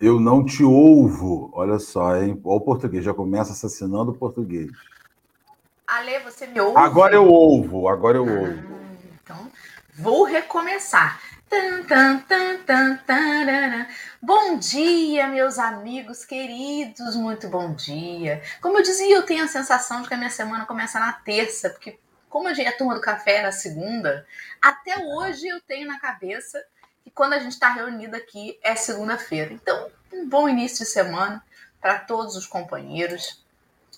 Eu não te ouvo. Olha só, hein? Olha o português, já começa assassinando o português. Ale, você me ouve? Agora eu ouvo, agora eu ah, ouvo. Então, vou recomeçar. Tan, tan, tan, bom dia, meus amigos queridos, muito bom dia. Como eu dizia, eu tenho a sensação de que a minha semana começa na terça, porque como a turma do café é na segunda, até hoje eu tenho na cabeça que quando a gente está reunido aqui é segunda-feira. Então, um bom início de semana para todos os companheiros.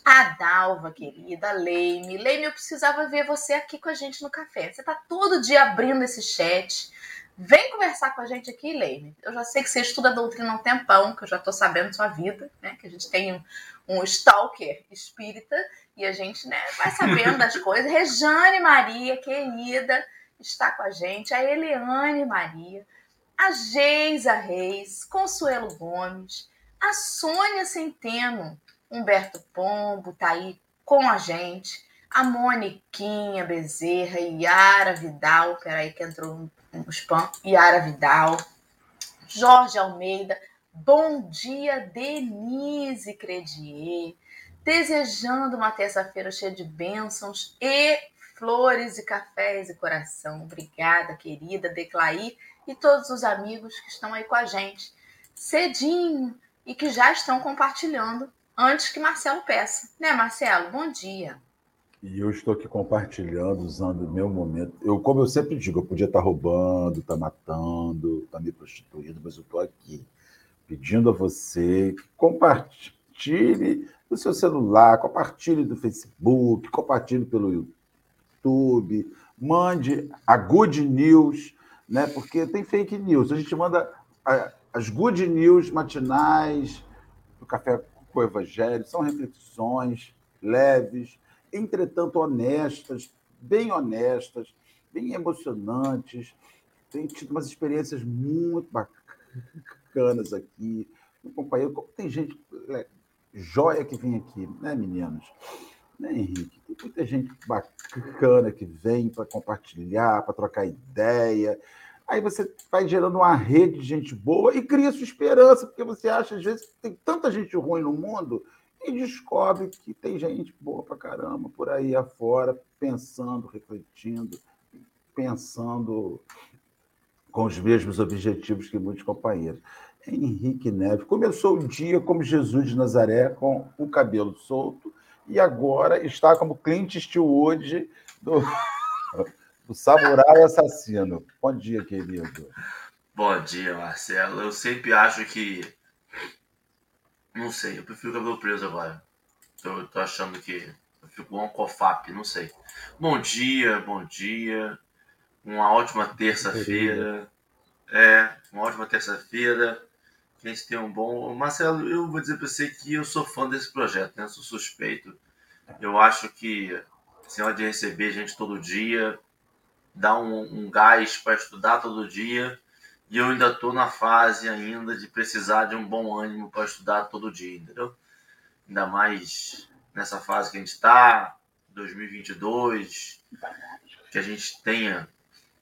A Dalva, querida, Leime. Leime, eu precisava ver você aqui com a gente no café. Você está todo dia abrindo esse chat. Vem conversar com a gente aqui, Leime. Eu já sei que você estuda a doutrina há um tempão, que eu já estou sabendo sua vida, né? Que a gente tem um, um stalker espírita e a gente né, vai sabendo das coisas. Rejane Maria, querida, está com a gente. A Eliane Maria, a Geisa Reis, Consuelo Gomes, a Sônia Centeno, Humberto Pombo tá aí com a gente, a Moniquinha Bezerra, Yara Vidal, peraí que entrou no spam, Yara Vidal, Jorge Almeida, bom dia Denise Credier, desejando uma terça-feira cheia de bênçãos e flores e cafés e coração. Obrigada, querida Declair e todos os amigos que estão aí com a gente cedinho e que já estão compartilhando antes que Marcelo peça. Né, Marcelo? Bom dia. E eu estou aqui compartilhando, usando o meu momento. Eu, como eu sempre digo, eu podia estar roubando, estar matando, estar me prostituindo, mas eu estou aqui pedindo a você que compartilhe no seu celular, compartilhe do Facebook, compartilhe pelo YouTube, mande a good news, né? Porque tem fake news. A gente manda as good news matinais do café com o Evangelho, são reflexões leves, entretanto honestas, bem honestas, bem emocionantes. Tenho tido umas experiências muito bacanas aqui. Companheiro, tem gente é, joia que vem aqui, né, meninos? Né, Henrique? Tem muita gente bacana que vem para compartilhar, para trocar ideia. Aí você vai gerando uma rede de gente boa e cria sua esperança, porque você acha, às vezes, que tem tanta gente ruim no mundo e descobre que tem gente boa pra caramba por aí afora, pensando, refletindo, pensando com os mesmos objetivos que muitos companheiros. Henrique Neves começou o dia como Jesus de Nazaré, com o cabelo solto, e agora está como Clint Eastwood do o samurai assassino. Bom dia, querido. Bom dia, Marcelo. Eu sempre acho que. Não sei, eu prefiro cabelo preso agora. Eu tô achando que eu fico um cofap, não sei. Bom dia, bom dia. Uma ótima terça-feira. É, uma ótima terça-feira. Que a gente tem um bom. Marcelo, eu vou dizer para você que eu sou fã desse projeto, né? Eu sou suspeito. Eu acho que senhora de receber gente todo dia, dar um, um gás para estudar todo dia. E eu ainda estou na fase ainda de precisar de um bom ânimo para estudar todo dia, entendeu? Ainda mais nessa fase que a gente está, 2022, que a gente tenha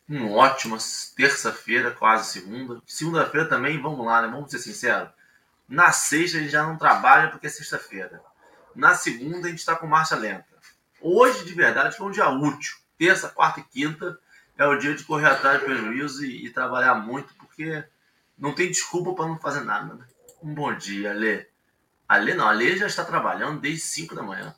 uma ótima terça-feira, quase segunda. Segunda-feira também, vamos lá, né? Vamos ser sinceros. Na sexta a gente já não trabalha porque é sexta-feira. Na segunda a gente está com marcha lenta. Hoje, de verdade, foi um dia útil terça, quarta e quinta é o dia de correr atrás do prejuízo e, e trabalhar muito, porque não tem desculpa para não fazer nada. Né? Um bom dia, Alê. Alê não, Alê já está trabalhando desde 5 da manhã.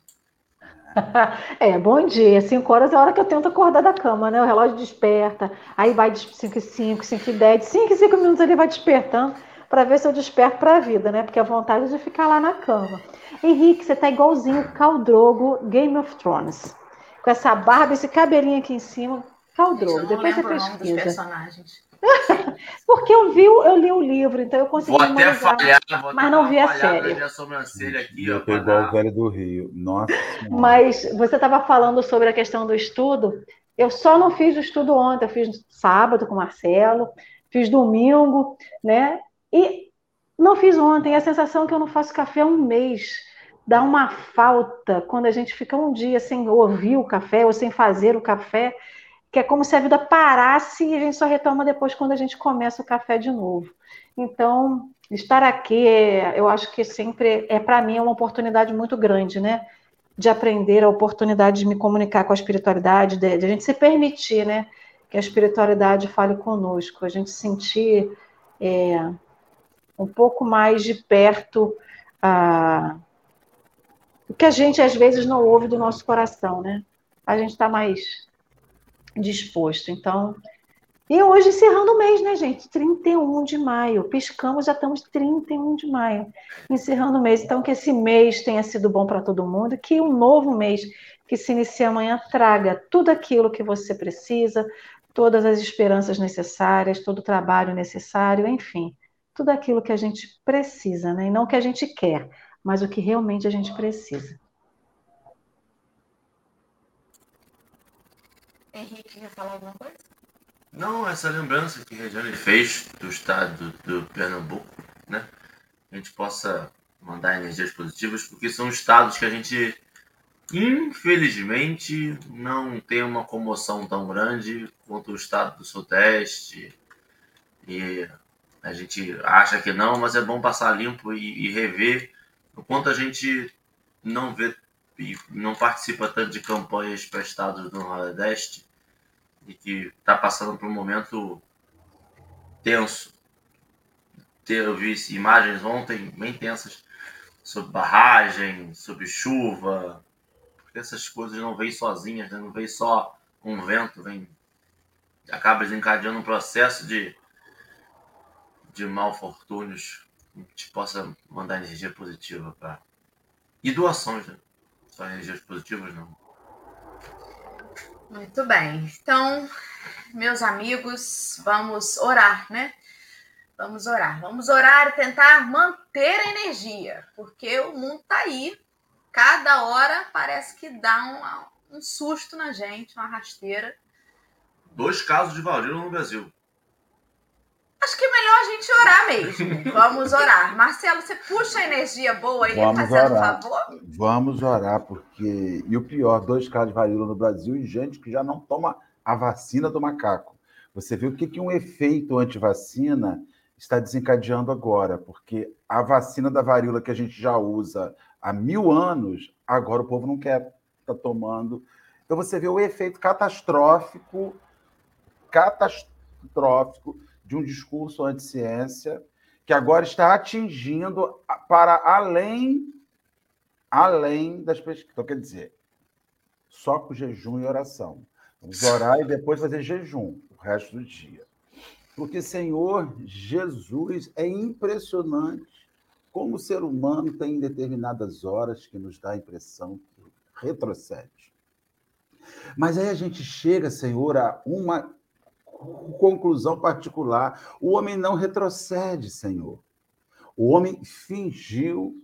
É, bom dia. 5 horas é a hora que eu tento acordar da cama, né? O relógio desperta, aí vai de 5 e 5, 5 e 10, 5 e 5 minutos ele vai despertando para ver se eu desperto para a vida, né? Porque a vontade é de ficar lá na cama. Henrique, você tá igualzinho Caldrogo Game of Thrones com essa barba, esse cabelinho aqui em cima. Caldrogo, depois você pesquisa. Porque eu vi, eu li o livro, então eu consegui. Vou até falhar, vou mas não vi a série. Minha sobrancelha aqui, ó, igual o velho do Rio. Nossa. Mas você estava falando sobre a questão do estudo. Eu só não fiz o estudo ontem, eu fiz sábado com o Marcelo, fiz domingo, né? E não fiz ontem. A sensação é que eu não faço café há um mês dá uma falta quando a gente fica um dia sem ouvir o café ou sem fazer o café. Que é como se a vida parasse e a gente só retoma depois quando a gente começa o café de novo. Então, estar aqui, eu acho que sempre é para mim uma oportunidade muito grande, né? De aprender, a oportunidade de me comunicar com a espiritualidade, de, de a gente se permitir, né? Que a espiritualidade fale conosco, a gente sentir é, um pouco mais de perto a, o que a gente às vezes não ouve do nosso coração, né? A gente está mais disposto. Então, e hoje encerrando o mês, né, gente? 31 de maio. Piscamos, já estamos 31 de maio. Encerrando o mês. Então, que esse mês tenha sido bom para todo mundo, que um novo mês que se inicia amanhã traga tudo aquilo que você precisa, todas as esperanças necessárias, todo o trabalho necessário, enfim, tudo aquilo que a gente precisa, né? E não o que a gente quer, mas o que realmente a gente precisa. Henrique, quer falar alguma coisa? Não, essa lembrança que a Regiane fez do estado do Pernambuco, né? A gente possa mandar energias positivas, porque são estados que a gente, infelizmente, não tem uma comoção tão grande quanto o estado do Sudeste. E a gente acha que não, mas é bom passar limpo e, e rever o quanto a gente não vê e não participa tanto de campanhas para estados do Nordeste e que está passando por um momento tenso. Eu vi imagens ontem bem tensas sobre barragem, sobre chuva, porque essas coisas não vêm sozinhas, né? não vêm só com vento, vem acaba desencadeando um processo de de malfortúnios que possa mandar energia positiva para e doações, né? Só energias positivas não. Muito bem. Então, meus amigos, vamos orar, né? Vamos orar. Vamos orar e tentar manter a energia, porque o mundo tá aí. Cada hora parece que dá um, um susto na gente, uma rasteira. Dois casos de varíola no Brasil. Acho que é melhor a gente orar mesmo. Vamos orar. Marcelo, você puxa a energia boa aí, Vamos fazendo orar. favor? Vamos orar, porque. E o pior, dois casos de varíola no Brasil e gente que já não toma a vacina do macaco. Você viu o que, que um efeito anti-vacina está desencadeando agora, porque a vacina da varíola que a gente já usa há mil anos, agora o povo não quer estar tá tomando. Então você vê o efeito catastrófico, catastrófico de um discurso anti-ciência que agora está atingindo para além além das pesquisas. Então, quer dizer, só com jejum e oração. Vamos orar e depois fazer jejum o resto do dia. Porque, Senhor, Jesus é impressionante como o ser humano tem determinadas horas que nos dá a impressão que retrocede. Mas aí a gente chega, Senhor, a uma conclusão particular. O homem não retrocede, Senhor. O homem fingiu,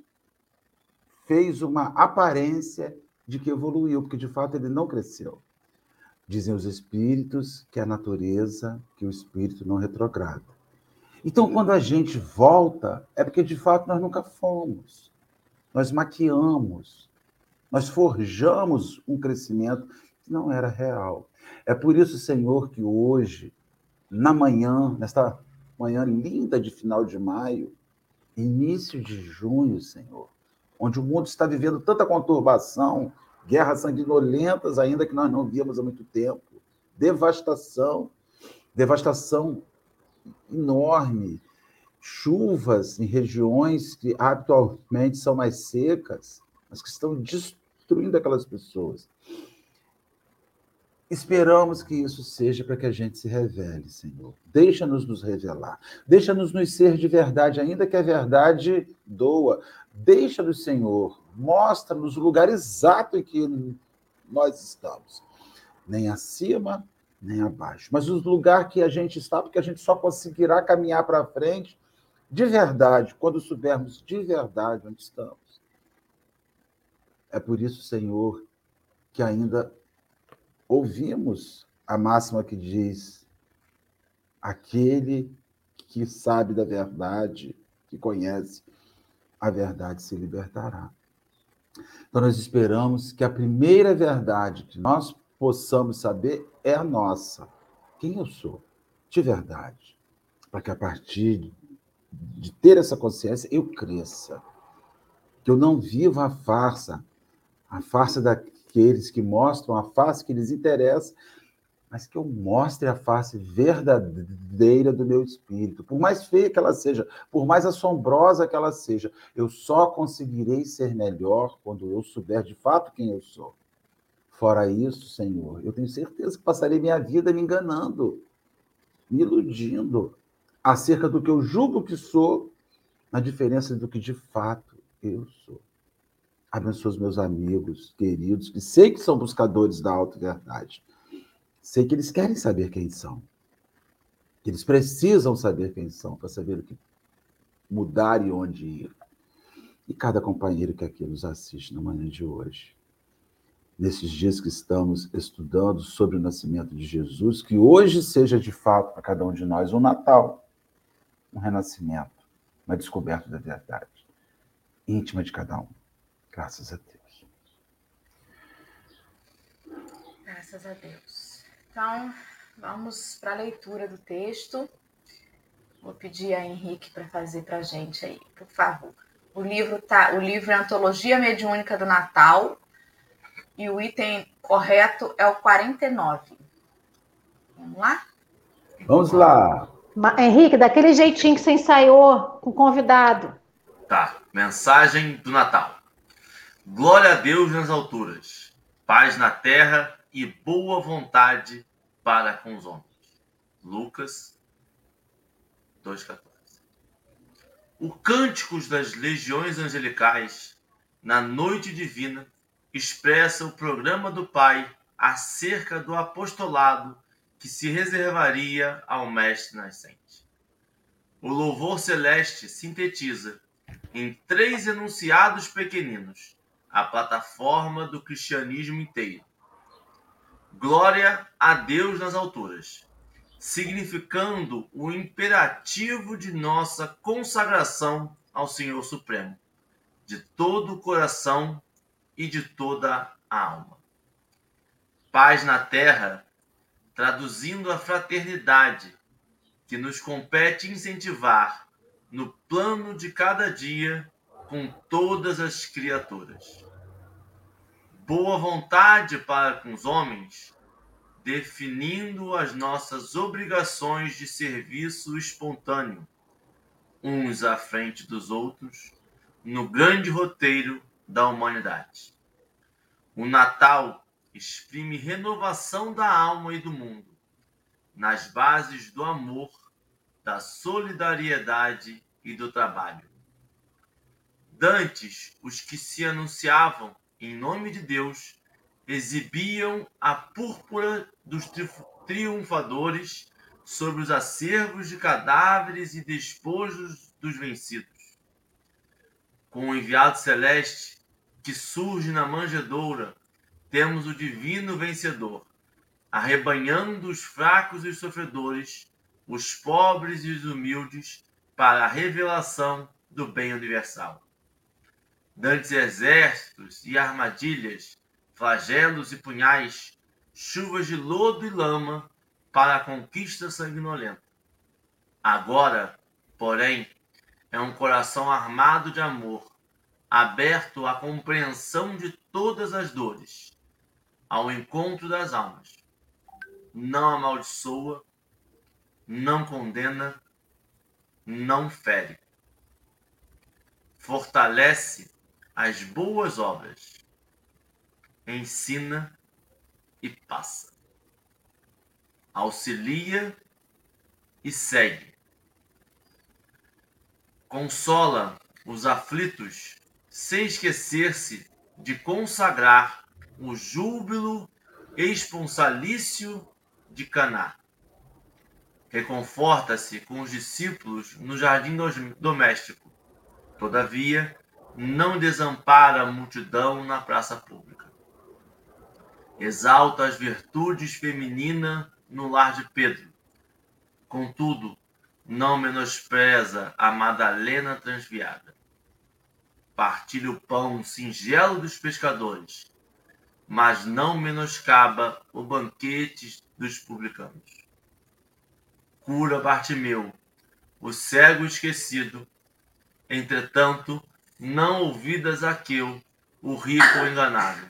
fez uma aparência de que evoluiu, porque de fato ele não cresceu. Dizem os espíritos que a natureza, que o espírito não retrograda. Então, quando a gente volta, é porque de fato nós nunca fomos. Nós maquiamos, nós forjamos um crescimento que não era real. É por isso, Senhor, que hoje, na manhã, nesta manhã linda de final de maio, início de junho, Senhor, onde o mundo está vivendo tanta conturbação, guerras sanguinolentas ainda que nós não víamos há muito tempo, devastação, devastação enorme, chuvas em regiões que habitualmente são mais secas, mas que estão destruindo aquelas pessoas. Esperamos que isso seja para que a gente se revele, Senhor. Deixa-nos nos revelar. Deixa-nos nos ser de verdade, ainda que a verdade doa. Deixa-nos, Senhor. Mostra-nos o lugar exato em que nós estamos. Nem acima, nem abaixo. Mas o lugar que a gente está, porque a gente só conseguirá caminhar para frente de verdade, quando soubermos de verdade onde estamos. É por isso, Senhor, que ainda ouvimos a máxima que diz: aquele que sabe da verdade, que conhece a verdade, se libertará. Então, nós esperamos que a primeira verdade que nós possamos saber é a nossa. Quem eu sou, de verdade. Para que a partir de ter essa consciência eu cresça. Que eu não viva a farsa, a farsa daqueles que mostram a face que lhes interessa, mas que eu mostre a face verdadeira do meu espírito. Por mais feia que ela seja, por mais assombrosa que ela seja, eu só conseguirei ser melhor quando eu souber de fato quem eu sou. Fora isso, Senhor, eu tenho certeza que passarei minha vida me enganando, me iludindo acerca do que eu julgo que sou, na diferença do que de fato eu sou. Abençoa os meus amigos, queridos, que sei que são buscadores da auto-verdade Sei que eles querem saber quem são. Que eles precisam saber quem são para saber o que mudar e onde ir. E cada companheiro que aqui nos assiste na manhã de hoje, nesses dias que estamos estudando sobre o nascimento de Jesus, que hoje seja de fato para cada um de nós um Natal, um renascimento, uma descoberta da verdade íntima de cada um. Graças a Deus. Graças a Deus. Então, vamos para a leitura do texto. Vou pedir a Henrique para fazer para a gente aí, por favor. O livro tá, o livro é Antologia Mediúnica do Natal e o item correto é o 49. Vamos lá? Vamos lá. Henrique, daquele jeitinho que você ensaiou com o convidado. Tá. Mensagem do Natal. Glória a Deus nas alturas, paz na terra e boa vontade para com os homens. Lucas 2,14. O Cânticos das Legiões Angelicais, na noite divina, expressa o programa do Pai acerca do apostolado que se reservaria ao Mestre Nascente. O louvor celeste sintetiza, em três enunciados pequeninos, a plataforma do cristianismo inteiro Glória a Deus nas alturas, significando o imperativo de nossa consagração ao Senhor Supremo, de todo o coração e de toda a alma. Paz na terra, traduzindo a fraternidade que nos compete incentivar no plano de cada dia com todas as criaturas boa vontade para com os homens, definindo as nossas obrigações de serviço espontâneo, uns à frente dos outros, no grande roteiro da humanidade. O Natal exprime renovação da alma e do mundo, nas bases do amor, da solidariedade e do trabalho. Dantes, os que se anunciavam em nome de Deus, exibiam a púrpura dos triunfadores sobre os acervos de cadáveres e despojos dos vencidos. Com o enviado celeste que surge na manjedoura, temos o divino vencedor, arrebanhando os fracos e os sofredores, os pobres e os humildes, para a revelação do bem universal dantes exércitos e armadilhas, flagelos e punhais, chuvas de lodo e lama para a conquista sanguinolenta. Agora, porém, é um coração armado de amor, aberto à compreensão de todas as dores, ao encontro das almas. Não amaldiçoa, não condena, não fere. Fortalece as boas obras, ensina e passa, auxilia e segue, consola os aflitos sem esquecer-se de consagrar o júbilo esponsalício de Caná. Reconforta-se com os discípulos no jardim doméstico. Todavia, não desampara a multidão na praça pública. Exalta as virtudes femininas no lar de Pedro. Contudo, não menospreza a Madalena transviada. Partilha o pão singelo dos pescadores. mas não menoscaba o banquete dos publicanos. Cura Bartimeu, o cego esquecido, entretanto, não ouvidas Zaqueu, o rico enganado.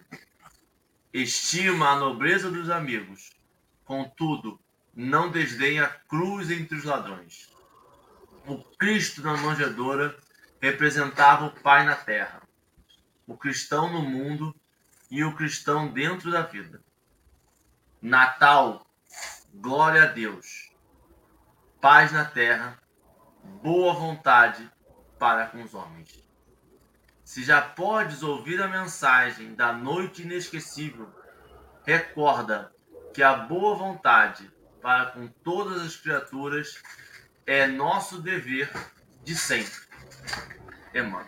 Estima a nobreza dos amigos, contudo, não desdenha a cruz entre os ladrões. O Cristo na manjedoura representava o Pai na terra, o cristão no mundo e o cristão dentro da vida. Natal, glória a Deus, paz na terra, boa vontade para com os homens. Se já podes ouvir a mensagem da noite inesquecível, recorda que a boa vontade para com todas as criaturas é nosso dever de sempre. Emmanuel.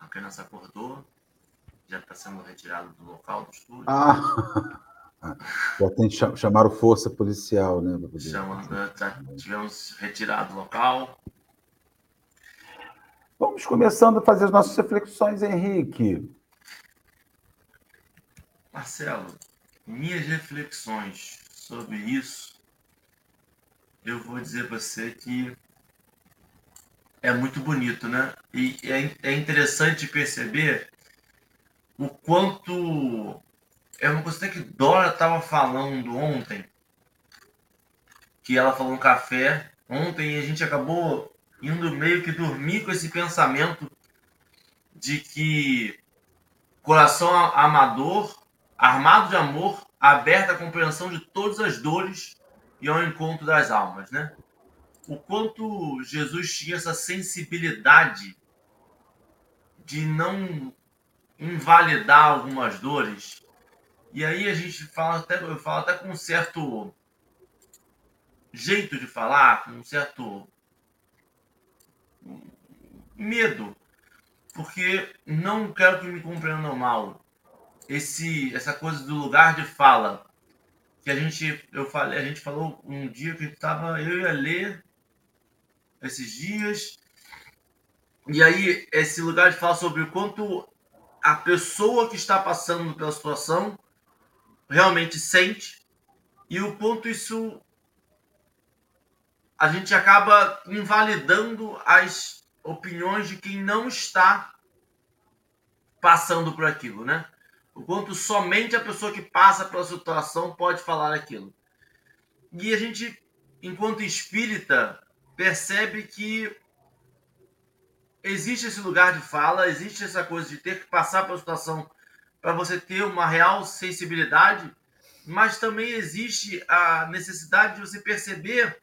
A criança acordou, já está sendo retirado do local do estúdio. Ah, já tem que chamar o força policial, né? Chamando, já tivemos retirado do local. Vamos começando a fazer as nossas reflexões, Henrique. Marcelo, minhas reflexões sobre isso, eu vou dizer para você que é muito bonito, né? E é, é interessante perceber o quanto. É uma coisa que Dora estava falando ontem, que ela falou no café ontem, e a gente acabou indo meio que dormir com esse pensamento de que coração amador, armado de amor, aberto à compreensão de todas as dores e ao encontro das almas, né? O quanto Jesus tinha essa sensibilidade de não invalidar algumas dores. E aí a gente fala até, eu falo até com um certo jeito de falar, com um certo medo, porque não quero que me compreendam mal. Esse, essa coisa do lugar de fala que a gente, eu falei, a gente falou um dia que estava eu ia ler esses dias e aí esse lugar de fala sobre o quanto a pessoa que está passando pela situação realmente sente e o quanto isso a gente acaba invalidando as opiniões de quem não está passando por aquilo, né? O quanto somente a pessoa que passa pela situação pode falar aquilo. E a gente, enquanto espírita, percebe que existe esse lugar de fala, existe essa coisa de ter que passar pela situação para você ter uma real sensibilidade, mas também existe a necessidade de você perceber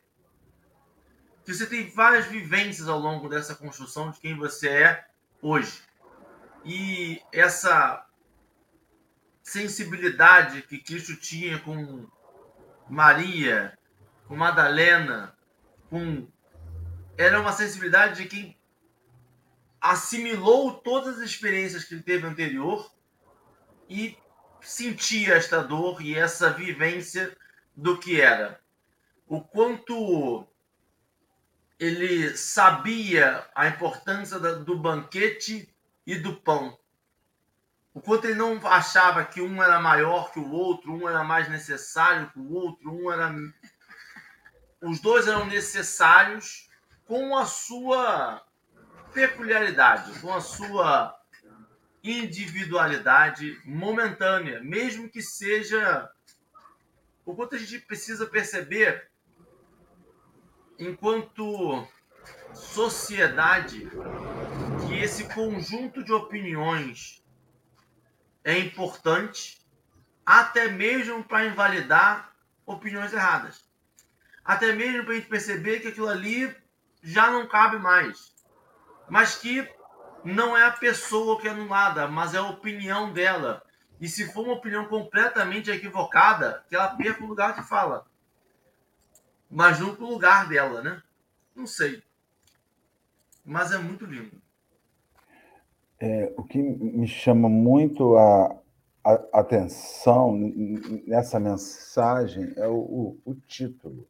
que você tem várias vivências ao longo dessa construção de quem você é hoje. E essa sensibilidade que Cristo tinha com Maria, com Madalena, com era uma sensibilidade de quem assimilou todas as experiências que ele teve anterior e sentia esta dor e essa vivência do que era. O quanto ele sabia a importância do banquete e do pão. O quanto ele não achava que um era maior que o outro, um era mais necessário que o outro, um era. Os dois eram necessários com a sua peculiaridade, com a sua individualidade momentânea, mesmo que seja. O quanto a gente precisa perceber enquanto sociedade, que esse conjunto de opiniões é importante, até mesmo para invalidar opiniões erradas. Até mesmo para a gente perceber que aquilo ali já não cabe mais. Mas que não é a pessoa que é anulada, mas é a opinião dela. E se for uma opinião completamente equivocada, que ela perca o lugar de fala mas não pro lugar dela, né? Não sei. Mas é muito lindo. É, o que me chama muito a, a atenção nessa mensagem é o, o, o título.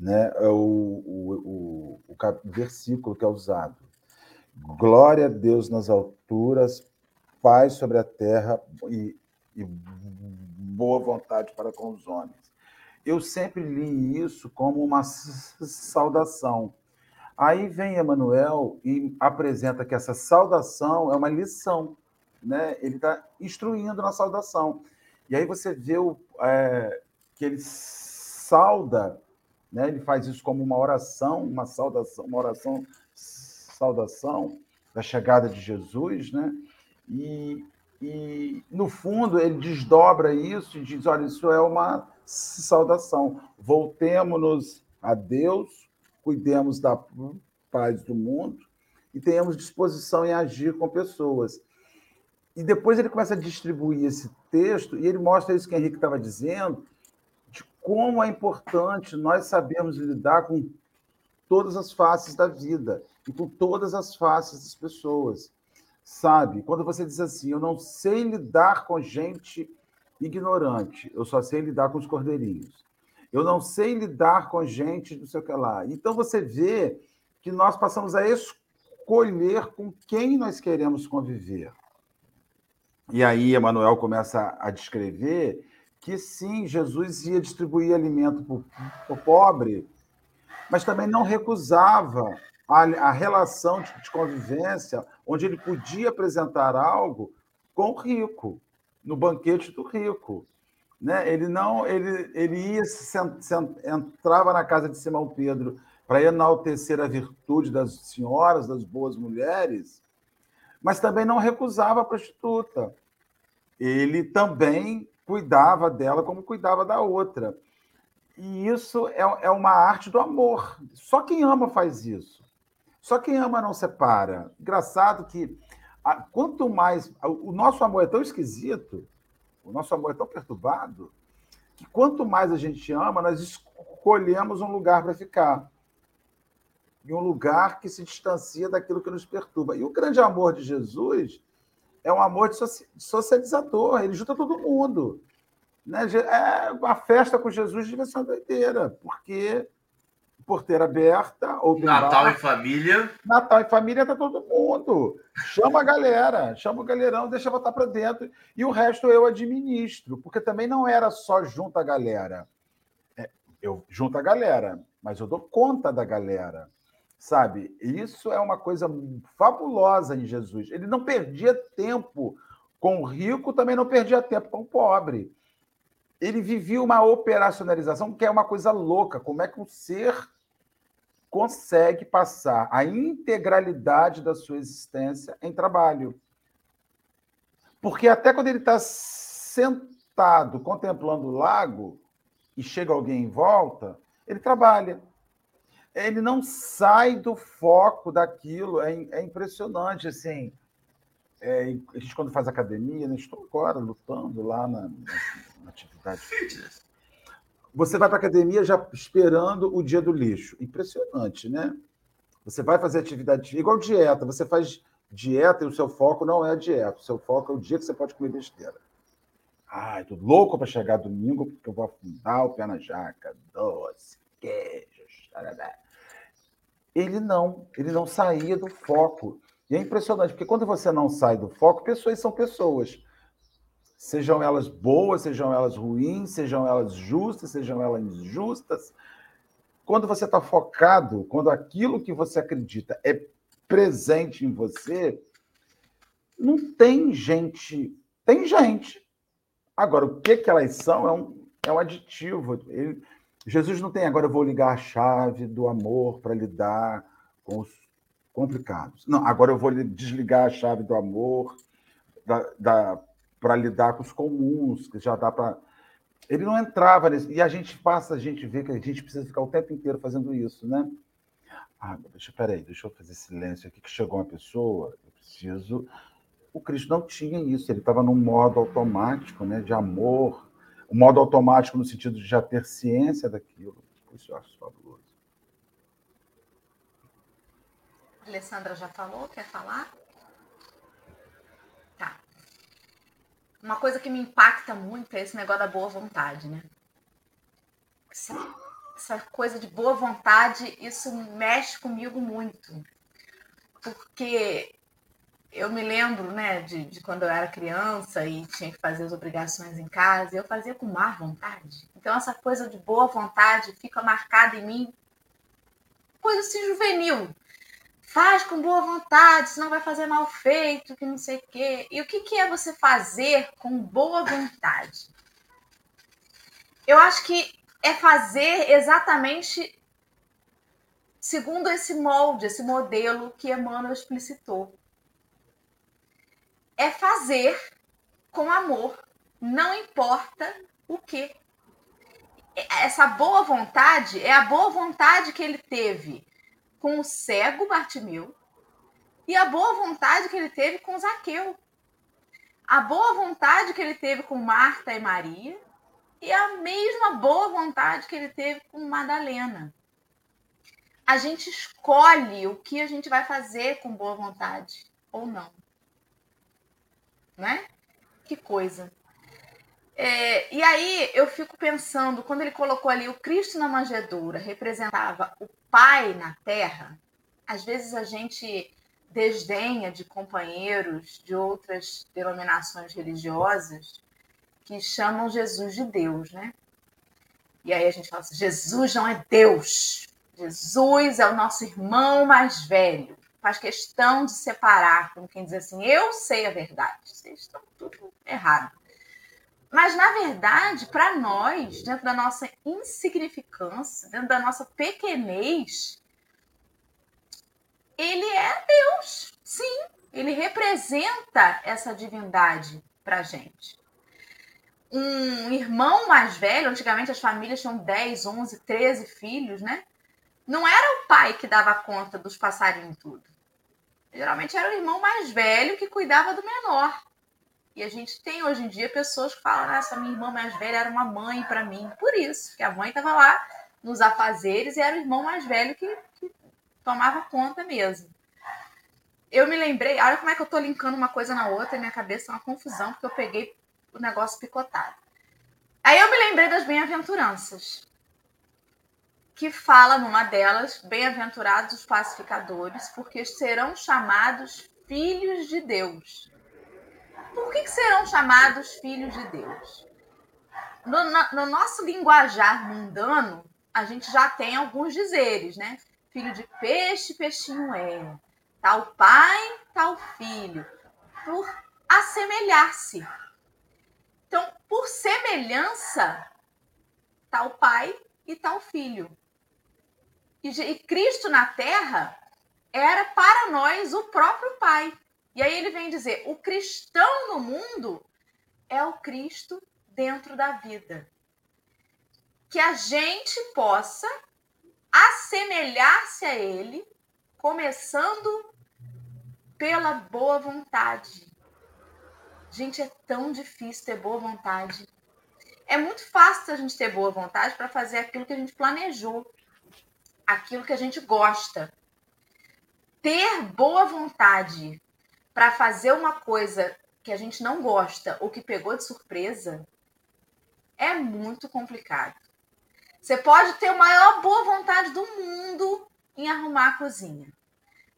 né, é o, o, o, o versículo que é usado. Glória a Deus nas alturas, paz sobre a terra e, e boa vontade para com os homens. Eu sempre li isso como uma saudação. Aí vem Emmanuel e apresenta que essa saudação é uma lição, né? Ele está instruindo na saudação. E aí você vê o, é, que ele sauda, né? Ele faz isso como uma oração, uma saudação, uma oração, saudação da chegada de Jesus, né? E, e no fundo ele desdobra isso e diz: olha, isso é uma saudação. Voltemos-nos a Deus cuidemos da paz do mundo e tenhamos disposição em agir com pessoas. E depois ele começa a distribuir esse texto e ele mostra isso que o Henrique estava dizendo, de como é importante nós sabermos lidar com todas as faces da vida e com todas as faces das pessoas. Sabe? Quando você diz assim, eu não sei lidar com gente ignorante, eu só sei lidar com os cordeirinhos. Eu não sei lidar com gente do sei o que lá. Então você vê que nós passamos a escolher com quem nós queremos conviver. E aí Emanuel começa a descrever que sim, Jesus ia distribuir alimento para o pobre, mas também não recusava a, a relação de, de convivência onde ele podia apresentar algo com o rico, no banquete do rico. Né? Ele não, ele, ele ia sent, sent, entrava na casa de Simão Pedro para enaltecer a virtude das senhoras, das boas mulheres, mas também não recusava a prostituta. Ele também cuidava dela como cuidava da outra. E isso é, é uma arte do amor. Só quem ama faz isso. Só quem ama não separa. Engraçado que quanto mais. O nosso amor é tão esquisito o nosso amor é tão perturbado que quanto mais a gente ama, nós escolhemos um lugar para ficar. E um lugar que se distancia daquilo que nos perturba. E o grande amor de Jesus é um amor de socializador, ele junta todo mundo. Né? É, uma festa com Jesus devia ser uma doideira, porque porteira aberta. Natal bar. e família. Natal e família tá todo mundo. Chama a galera, chama o galerão, deixa botar para dentro. E o resto eu administro, porque também não era só junto a galera. É, eu junto a galera, mas eu dou conta da galera. Sabe? Isso é uma coisa fabulosa em Jesus. Ele não perdia tempo com o rico, também não perdia tempo com o pobre. Ele vivia uma operacionalização que é uma coisa louca. Como é que um ser consegue passar a integralidade da sua existência em trabalho. Porque até quando ele está sentado contemplando o lago e chega alguém em volta, ele trabalha. Ele não sai do foco daquilo. É, é impressionante, assim. É, a gente, quando faz academia, né, estou agora lutando lá na atividade fitness você vai para a academia já esperando o dia do lixo. Impressionante, né? Você vai fazer atividade igual dieta. Você faz dieta e o seu foco não é a dieta. O seu foco é o dia que você pode comer besteira. Ai, tô louco para chegar domingo porque eu vou afundar o pé na jaca, doce, queijo, tarará. Ele não, ele não saía do foco. E é impressionante, porque quando você não sai do foco, pessoas são pessoas sejam elas boas, sejam elas ruins, sejam elas justas, sejam elas injustas. Quando você está focado, quando aquilo que você acredita é presente em você, não tem gente. Tem gente. Agora, o que, que elas são é um, é um aditivo. Ele, Jesus não tem agora eu vou ligar a chave do amor para lidar com os complicados. Não, agora eu vou desligar a chave do amor, da, da para lidar com os comuns, que já dá para. Ele não entrava nisso. E a gente passa, a gente vê que a gente precisa ficar o tempo inteiro fazendo isso, né? Ah, deixa, peraí, deixa eu fazer silêncio aqui, que chegou uma pessoa, eu preciso. O Cristo não tinha isso, ele estava num modo automático, né, de amor, um modo automático no sentido de já ter ciência daquilo. Isso eu acho fabuloso. Alessandra já falou, quer falar? Uma coisa que me impacta muito é esse negócio da boa vontade, né? essa coisa de boa vontade, isso mexe comigo muito. Porque eu me lembro, né, de, de, quando eu era criança e tinha que fazer as obrigações em casa, eu fazia com má vontade. Então, essa coisa de boa vontade fica marcada em mim, coisa assim juvenil. Faz com boa vontade, senão vai fazer mal feito, que não sei o quê. E o que, que é você fazer com boa vontade? Eu acho que é fazer exatamente segundo esse molde, esse modelo que Emmanuel explicitou. É fazer com amor, não importa o que. Essa boa vontade é a boa vontade que ele teve com o cego Bartimeu e a boa vontade que ele teve com Zaqueu. A boa vontade que ele teve com Marta e Maria e a mesma boa vontade que ele teve com Madalena. A gente escolhe o que a gente vai fazer com boa vontade ou não. Né? Que coisa. É, e aí eu fico pensando, quando ele colocou ali o Cristo na manjedoura, representava o Pai na terra, às vezes a gente desdenha de companheiros de outras denominações religiosas que chamam Jesus de Deus, né? E aí a gente fala assim: Jesus não é Deus. Jesus é o nosso irmão mais velho. Faz questão de separar, como quem diz assim: eu sei a verdade. Vocês estão tudo errado. Mas, na verdade, para nós, dentro da nossa insignificância, dentro da nossa pequenez, ele é Deus. Sim, ele representa essa divindade para gente um irmão mais velho, antigamente as famílias tinham 10, 11, 13 filhos, né? Não era o pai que dava conta dos passarinhos tudo. Geralmente era o irmão mais velho que cuidava do menor. E a gente tem hoje em dia pessoas que falam: essa minha irmã mais velha era uma mãe para mim. Por isso, que a mãe estava lá nos afazeres e era o irmão mais velho que, que tomava conta mesmo. Eu me lembrei, olha como é que eu tô linkando uma coisa na outra, minha cabeça é uma confusão, porque eu peguei o negócio picotado. Aí eu me lembrei das bem-aventuranças, que fala numa delas, bem-aventurados os pacificadores, porque serão chamados filhos de Deus. Por que, que serão chamados filhos de Deus? No, no, no nosso linguajar mundano, a gente já tem alguns dizeres, né? Filho de peixe, peixinho é. Tal pai, tal filho. Por assemelhar-se. Então, por semelhança, tal pai e tal filho. E, e Cristo na terra era para nós o próprio Pai. E aí ele vem dizer: o cristão no mundo é o Cristo dentro da vida. Que a gente possa assemelhar-se a Ele, começando pela boa vontade, Gente, é tão difícil ter boa vontade. É muito fácil a gente ter boa vontade para fazer aquilo que a gente planejou, aquilo que a gente gosta. Ter boa vontade para fazer uma coisa que a gente não gosta ou que pegou de surpresa é muito complicado. Você pode ter a maior boa vontade do mundo em arrumar a cozinha.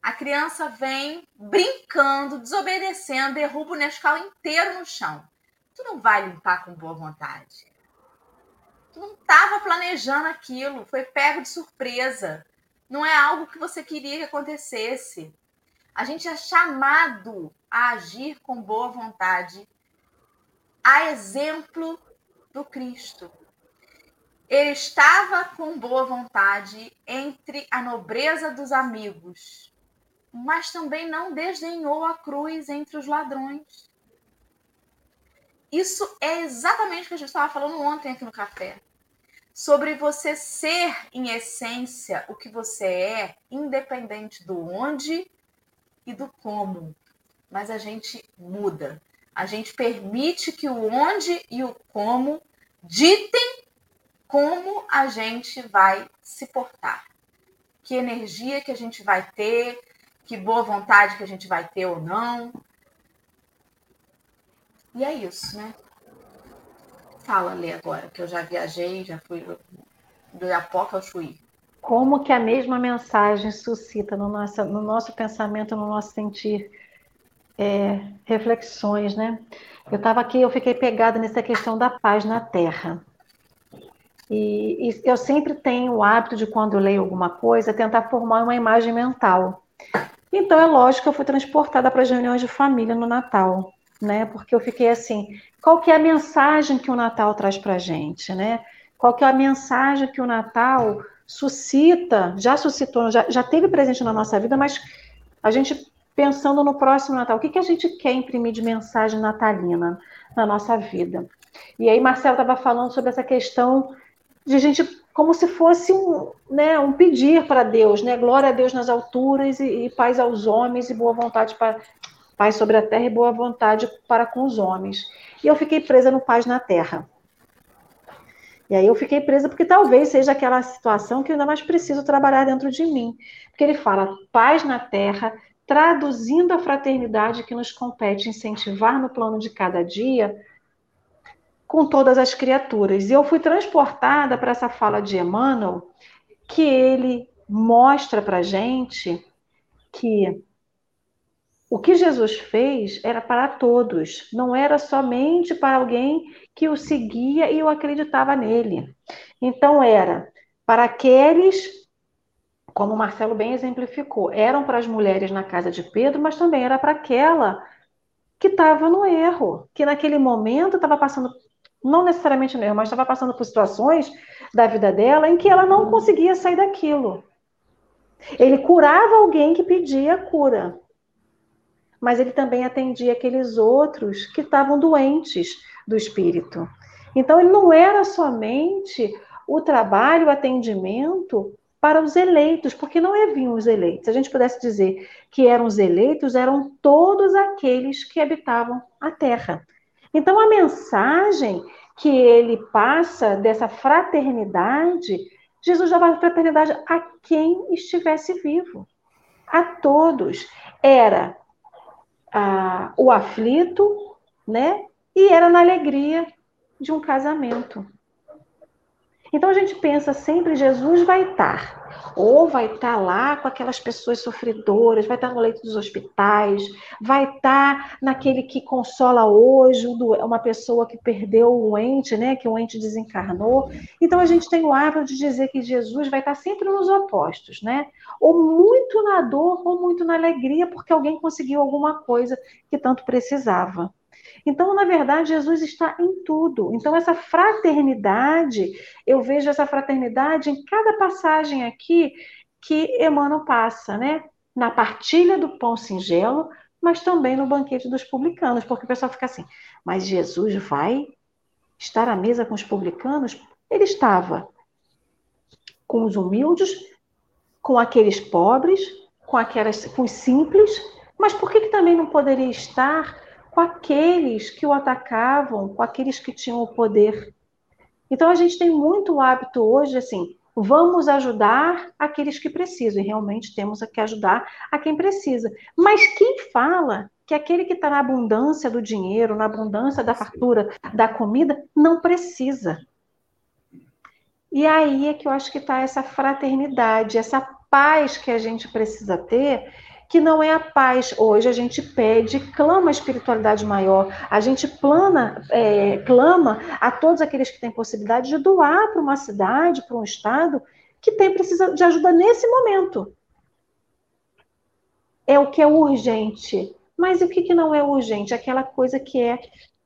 A criança vem brincando, desobedecendo, derruba o Nescau inteiro no chão. Tu não vai limpar com boa vontade. Tu não estava planejando aquilo, foi pego de surpresa. Não é algo que você queria que acontecesse. A gente é chamado a agir com boa vontade, a exemplo do Cristo. Ele estava com boa vontade entre a nobreza dos amigos mas também não desdenhou a cruz entre os ladrões. Isso é exatamente o que a gente estava falando ontem aqui no café. Sobre você ser, em essência, o que você é, independente do onde e do como. Mas a gente muda. A gente permite que o onde e o como ditem como a gente vai se portar. Que energia que a gente vai ter, que boa vontade que a gente vai ter ou não. E é isso, né? Fala, Lê, agora, que eu já viajei, já fui. do Iapoca ao Chuí. Como que a mesma mensagem suscita no nosso, no nosso pensamento, no nosso sentir é, reflexões, né? Eu estava aqui, eu fiquei pegada nessa questão da paz na Terra. E, e, eu sempre tenho o hábito de, quando eu leio alguma coisa, tentar formar uma imagem mental. Então, é lógico que eu fui transportada para as reuniões de família no Natal, né? Porque eu fiquei assim, qual que é a mensagem que o Natal traz para a gente, né? Qual que é a mensagem que o Natal suscita, já suscitou, já, já teve presente na nossa vida, mas a gente pensando no próximo Natal, o que, que a gente quer imprimir de mensagem natalina na nossa vida? E aí, Marcelo estava falando sobre essa questão de gente como se fosse um, né, um pedir para Deus, né? Glória a Deus nas alturas e, e paz aos homens e boa vontade para paz sobre a terra e boa vontade para com os homens. E eu fiquei presa no paz na terra. E aí eu fiquei presa porque talvez seja aquela situação que eu ainda mais preciso trabalhar dentro de mim. Porque ele fala paz na terra, traduzindo a fraternidade que nos compete incentivar no plano de cada dia com todas as criaturas. E eu fui transportada para essa fala de Emmanuel, que ele mostra para gente que o que Jesus fez era para todos, não era somente para alguém que o seguia e o acreditava nele. Então era para aqueles, como Marcelo bem exemplificou, eram para as mulheres na casa de Pedro, mas também era para aquela que estava no erro, que naquele momento estava passando, não necessariamente no erro, mas estava passando por situações da vida dela em que ela não conseguia sair daquilo. Ele curava alguém que pedia cura mas ele também atendia aqueles outros que estavam doentes do espírito. Então, ele não era somente o trabalho, o atendimento para os eleitos, porque não haviam os eleitos. Se a gente pudesse dizer que eram os eleitos, eram todos aqueles que habitavam a terra. Então, a mensagem que ele passa dessa fraternidade, Jesus dava fraternidade a quem estivesse vivo, a todos. Era o aflito, né? E era na alegria de um casamento. Então a gente pensa sempre, Jesus vai estar, ou vai estar lá com aquelas pessoas sofredoras, vai estar no leito dos hospitais, vai estar naquele que consola hoje uma pessoa que perdeu o ente, né, que o ente desencarnou. Então a gente tem o hábito de dizer que Jesus vai estar sempre nos opostos, né? Ou muito na dor ou muito na alegria, porque alguém conseguiu alguma coisa que tanto precisava. Então, na verdade, Jesus está em tudo. Então, essa fraternidade, eu vejo essa fraternidade em cada passagem aqui que Emmanuel passa, né? Na partilha do pão singelo, mas também no banquete dos publicanos, porque o pessoal fica assim, mas Jesus vai estar à mesa com os publicanos? Ele estava com os humildes, com aqueles pobres, com aquelas com os simples, mas por que, que também não poderia estar com aqueles que o atacavam, com aqueles que tinham o poder. Então a gente tem muito hábito hoje assim, vamos ajudar aqueles que precisam, e realmente temos que ajudar a quem precisa. Mas quem fala que aquele que está na abundância do dinheiro, na abundância da fartura, da comida, não precisa? E aí é que eu acho que está essa fraternidade, essa paz que a gente precisa ter que não é a paz. Hoje a gente pede, clama a espiritualidade maior, a gente plana, é, clama a todos aqueles que têm possibilidade de doar para uma cidade, para um estado que tem precisa de ajuda nesse momento. É o que é urgente. Mas o que, que não é urgente? Aquela coisa que é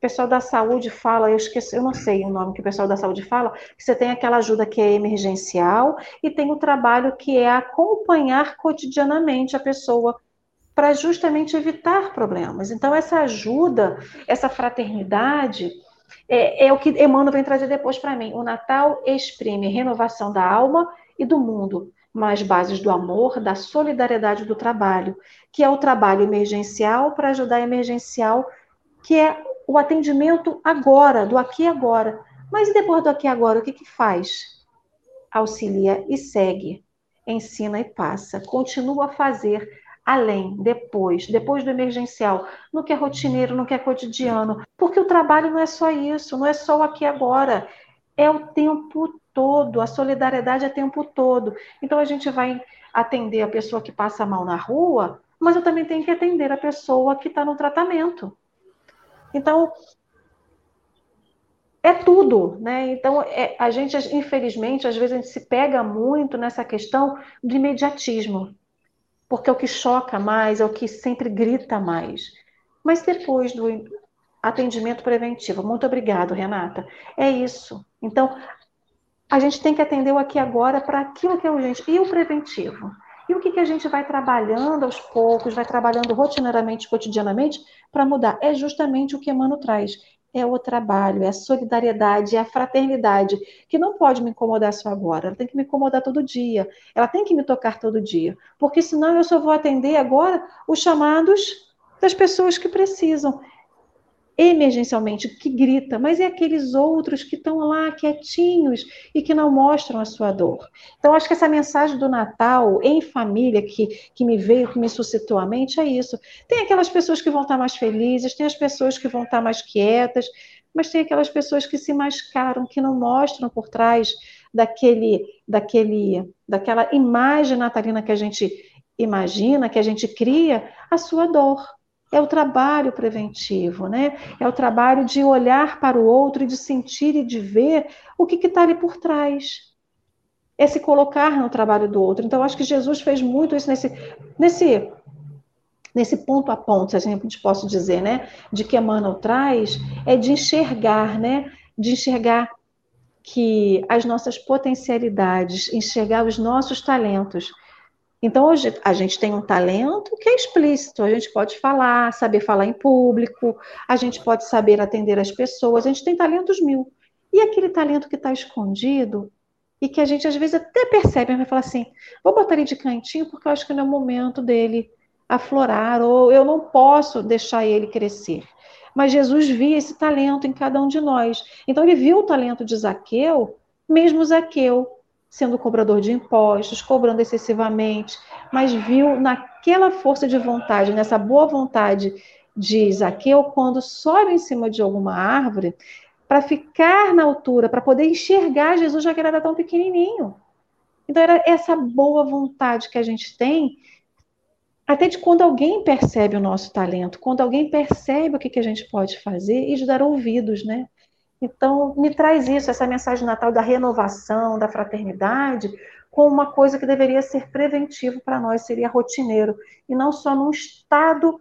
pessoal da saúde fala, eu esqueci, eu não sei o nome que o pessoal da saúde fala, que você tem aquela ajuda que é emergencial e tem o trabalho que é acompanhar cotidianamente a pessoa para justamente evitar problemas. Então, essa ajuda, essa fraternidade, é, é o que Emmanuel vem trazer depois para mim. O Natal exprime renovação da alma e do mundo, mais bases do amor, da solidariedade do trabalho, que é o trabalho emergencial para ajudar emergencial, que é o atendimento agora, do aqui e agora. Mas depois do aqui e agora, o que, que faz? Auxilia e segue, ensina e passa, continua a fazer além, depois, depois do emergencial, no que é rotineiro, no que é cotidiano, porque o trabalho não é só isso, não é só o aqui e agora, é o tempo todo, a solidariedade é o tempo todo. Então a gente vai atender a pessoa que passa mal na rua, mas eu também tenho que atender a pessoa que está no tratamento. Então, é tudo, né? Então, é, a gente, infelizmente, às vezes a gente se pega muito nessa questão do imediatismo, porque é o que choca mais, é o que sempre grita mais. Mas depois do atendimento preventivo, muito obrigado, Renata. É isso. Então, a gente tem que atender o aqui agora para aquilo que é urgente. E o preventivo? E o que, que a gente vai trabalhando aos poucos, vai trabalhando rotineiramente, cotidianamente, para mudar? É justamente o que Emmanuel traz. É o trabalho, é a solidariedade, é a fraternidade, que não pode me incomodar só agora, ela tem que me incomodar todo dia, ela tem que me tocar todo dia, porque senão eu só vou atender agora os chamados das pessoas que precisam emergencialmente, que grita, mas é aqueles outros que estão lá quietinhos e que não mostram a sua dor. Então, acho que essa mensagem do Natal em família que, que me veio, que me suscitou a mente, é isso. Tem aquelas pessoas que vão estar mais felizes, tem as pessoas que vão estar mais quietas, mas tem aquelas pessoas que se mascaram, que não mostram por trás daquele, daquele, daquela imagem natalina que a gente imagina, que a gente cria, a sua dor é o trabalho preventivo, né? É o trabalho de olhar para o outro e de sentir e de ver o que está ali por trás. É se colocar no trabalho do outro. Então, acho que Jesus fez muito isso nesse, nesse, nesse ponto a ponto, se a gente pode dizer, né? De que Emmanuel traz, é de enxergar, né? De enxergar que as nossas potencialidades, enxergar os nossos talentos, então, hoje a gente tem um talento que é explícito, a gente pode falar, saber falar em público, a gente pode saber atender as pessoas, a gente tem talentos mil. E aquele talento que está escondido e que a gente às vezes até percebe, vai falar assim: vou botar ele de cantinho porque eu acho que não é o momento dele aflorar, ou eu não posso deixar ele crescer. Mas Jesus via esse talento em cada um de nós. Então, ele viu o talento de Zaqueu, mesmo Zaqueu sendo cobrador de impostos, cobrando excessivamente, mas viu naquela força de vontade, nessa boa vontade de Zaqueu, quando sobe em cima de alguma árvore, para ficar na altura, para poder enxergar Jesus, já que ele era tão pequenininho. Então, era essa boa vontade que a gente tem, até de quando alguém percebe o nosso talento, quando alguém percebe o que, que a gente pode fazer e de dar ouvidos, né? Então, me traz isso, essa mensagem Natal da renovação, da fraternidade, como uma coisa que deveria ser preventivo para nós, seria rotineiro, e não só num estado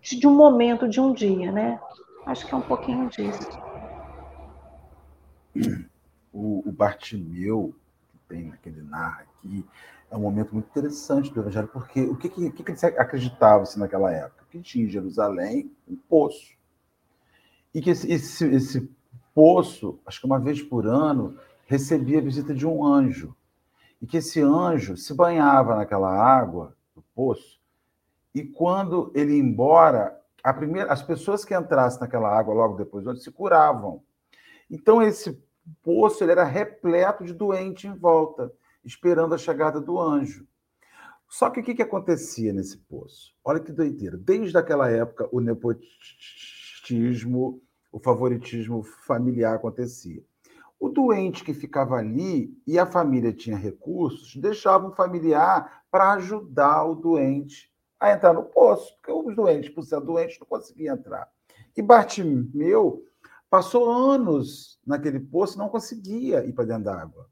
de um momento, de um dia, né? Acho que é um pouquinho disso. O, o Bartimeu, que tem naquele narra aqui, é um momento muito interessante do Evangelho, porque o que, que, que, que acreditava -se naquela época? Que tinha em Jerusalém um poço e que esse, esse, esse poço, acho que uma vez por ano, recebia a visita de um anjo. E que esse anjo se banhava naquela água do poço, e quando ele ia embora, primeira, as pessoas que entrassem naquela água logo depois do se curavam. Então, esse poço ele era repleto de doente em volta, esperando a chegada do anjo. Só que o que, que acontecia nesse poço? Olha que doideira. Desde aquela época, o nepotismo o favoritismo familiar acontecia. O doente que ficava ali e a família tinha recursos, deixava um familiar para ajudar o doente a entrar no poço, porque os doentes, por ser doentes, não conseguiam entrar. E Bartimeu passou anos naquele poço não conseguia ir para dentro d'água.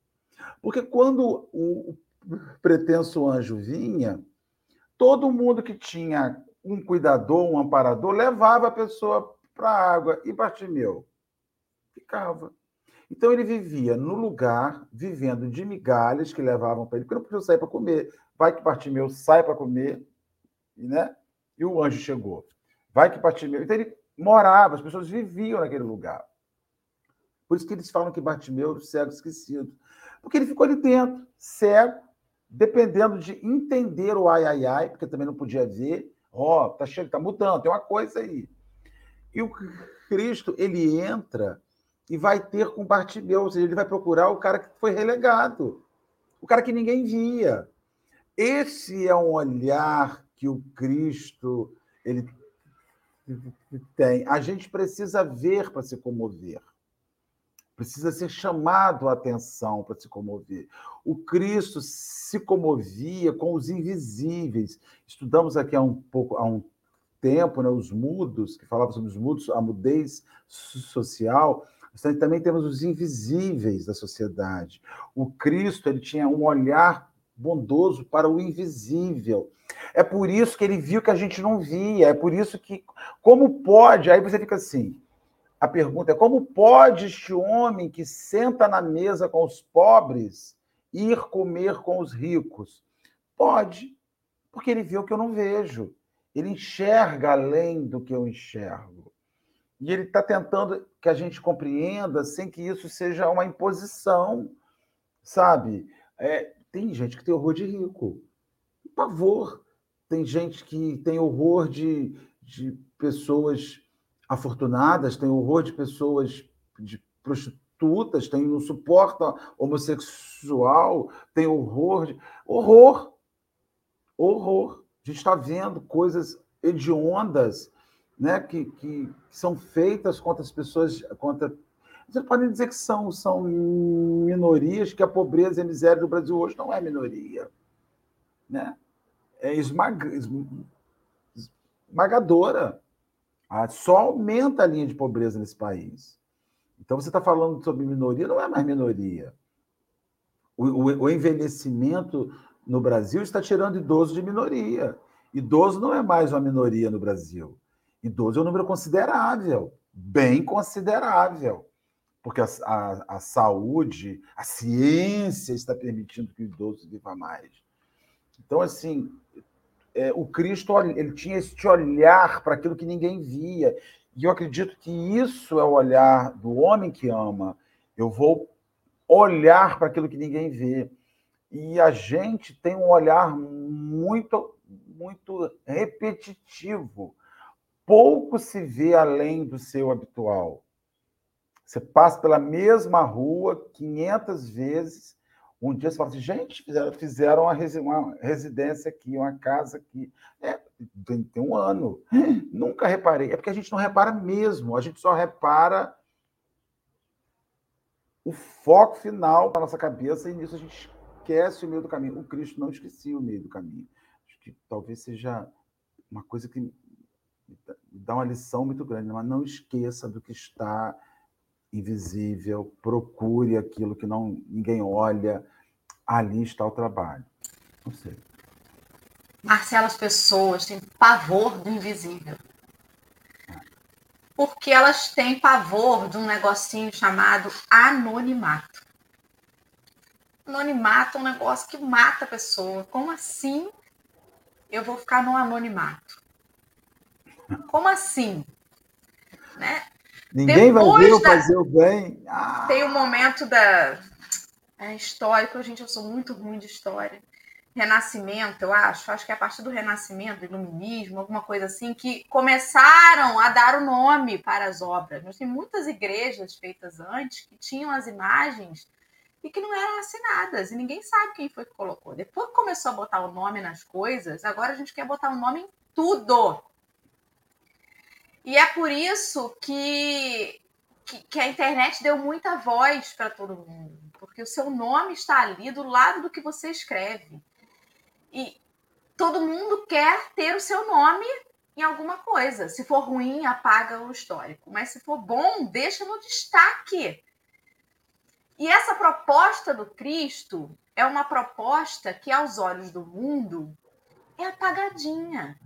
Porque quando o pretenso anjo vinha, todo mundo que tinha um cuidador, um amparador, levava a pessoa para a água. E Bartimeu? Ficava. Então ele vivia no lugar, vivendo de migalhas que levavam para ele, porque não podia sair para comer. Vai que Bartimeu sai para comer, né? E o anjo chegou. Vai que Bartimeu. Então ele morava, as pessoas viviam naquele lugar. Por isso que eles falam que Bartimeu era o cego esquecido. Porque ele ficou ali dentro, cego, dependendo de entender o ai, ai, ai, porque também não podia ver. Ó, oh, tá chegando, tá mudando, tem uma coisa aí. E o Cristo, ele entra e vai ter com Bartimeu, ou seja, ele vai procurar o cara que foi relegado, o cara que ninguém via. Esse é um olhar que o Cristo ele tem. A gente precisa ver para se comover. precisa ser chamado a atenção para se comover. O Cristo se comovia com os invisíveis. Estudamos aqui há um pouco há um tempo, né, os mudos, que falavam sobre os mudos, a mudez social. Também temos os invisíveis da sociedade. O Cristo ele tinha um olhar bondoso para o invisível. É por isso que ele viu que a gente não via. É por isso que, como pode? Aí você fica assim. A pergunta é como pode este homem que senta na mesa com os pobres ir comer com os ricos? Pode, porque ele vê o que eu não vejo. Ele enxerga além do que eu enxergo. E ele está tentando que a gente compreenda sem que isso seja uma imposição, sabe? É, tem gente que tem horror de rico, pavor. Tem gente que tem horror de, de pessoas afortunadas, tem horror de pessoas de prostitutas, tem não suporta homossexual, tem horror de horror, horror. A gente está vendo coisas hediondas, né, que, que são feitas contra as pessoas, contra você pode dizer que são, são minorias, que a pobreza e a miséria do Brasil hoje não é minoria. Né? É esmaga, esmagadora. Ah, só aumenta a linha de pobreza nesse país. Então, você está falando sobre minoria, não é mais minoria. O, o, o, envelhecimento no Brasil está tirando idoso de minoria. Idoso não é mais uma minoria no Brasil. Idoso é um número considerável, bem considerável porque a, a, a, saúde, a ciência está permitindo que o idoso viva mais. Então, assim, é, o Cristo ele tinha esse olhar para aquilo que ninguém via. E eu acredito que isso é o olhar do homem que ama. Eu vou olhar para aquilo que ninguém vê. E a gente tem um olhar muito, muito repetitivo. Pouco se vê além do seu habitual. Você passa pela mesma rua 500 vezes. Um dia você fala assim, gente, fizeram, fizeram uma, residência aqui, uma casa aqui. É, tem, tem um ano. Nunca reparei. É porque a gente não repara mesmo. A gente só repara o foco final da nossa cabeça e nisso a gente esquece o meio do caminho. O Cristo não esquecia o meio do caminho. Acho que talvez seja uma coisa que dá uma lição muito grande, mas não esqueça do que está invisível, procure aquilo que não ninguém olha, ali está o trabalho. Não sei. Marcelo, as pessoas têm pavor do invisível. Porque elas têm pavor de um negocinho chamado anonimato. Anonimato é um negócio que mata a pessoa. Como assim eu vou ficar no anonimato? Como assim? Né? Ninguém Depois vai ver eu da... fazer o bem. Ah. Tem o um momento da é histórico, gente, eu sou muito ruim de história. Renascimento, eu acho, acho que é a partir do Renascimento, do Iluminismo, alguma coisa assim, que começaram a dar o nome para as obras. Mas tem muitas igrejas feitas antes que tinham as imagens e que não eram assinadas, e ninguém sabe quem foi que colocou. Depois que começou a botar o nome nas coisas, agora a gente quer botar o nome em tudo. E é por isso que, que, que a internet deu muita voz para todo mundo, porque o seu nome está ali do lado do que você escreve. E todo mundo quer ter o seu nome em alguma coisa. Se for ruim, apaga o histórico. Mas se for bom, deixa no destaque. E essa proposta do Cristo é uma proposta que, aos olhos do mundo, é apagadinha.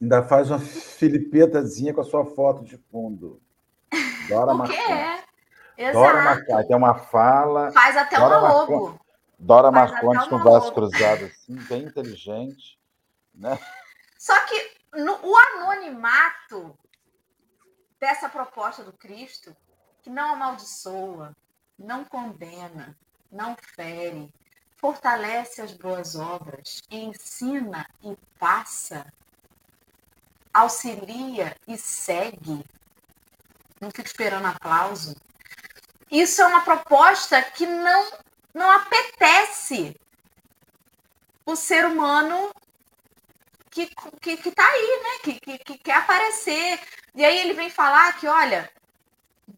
Ainda faz uma filipetazinha com a sua foto de fundo. Dora o que é? Exato. Dora Marcondes. Tem uma fala. Faz até Dora uma logo. Dora Faz Marcondes com o braço cruzado, assim, bem inteligente. Né? Só que no, o anonimato dessa proposta do Cristo, que não amaldiçoa, não condena, não fere, fortalece as boas obras, ensina e passa auxilia e segue. Não fica esperando aplauso. Isso é uma proposta que não, não apetece o ser humano que, que, que tá aí, né? Que, que, que quer aparecer. E aí ele vem falar que, olha,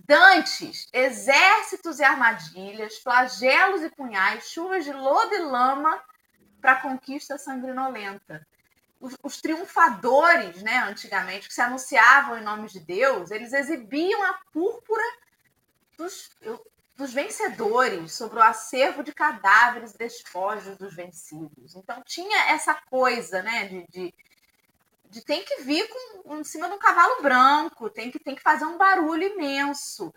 Dantes, exércitos e armadilhas, flagelos e punhais, chuvas de lodo e lama para a conquista sanguinolenta. Os, os, triunfadores, né, antigamente, que se anunciavam em nome de Deus, eles exibiam a púrpura dos, dos vencedores sobre o acervo de cadáveres despojos dos vencidos. Então tinha essa coisa, né, de, de, de tem que vir com, em cima de um cavalo branco, tem que, tem que fazer um barulho imenso.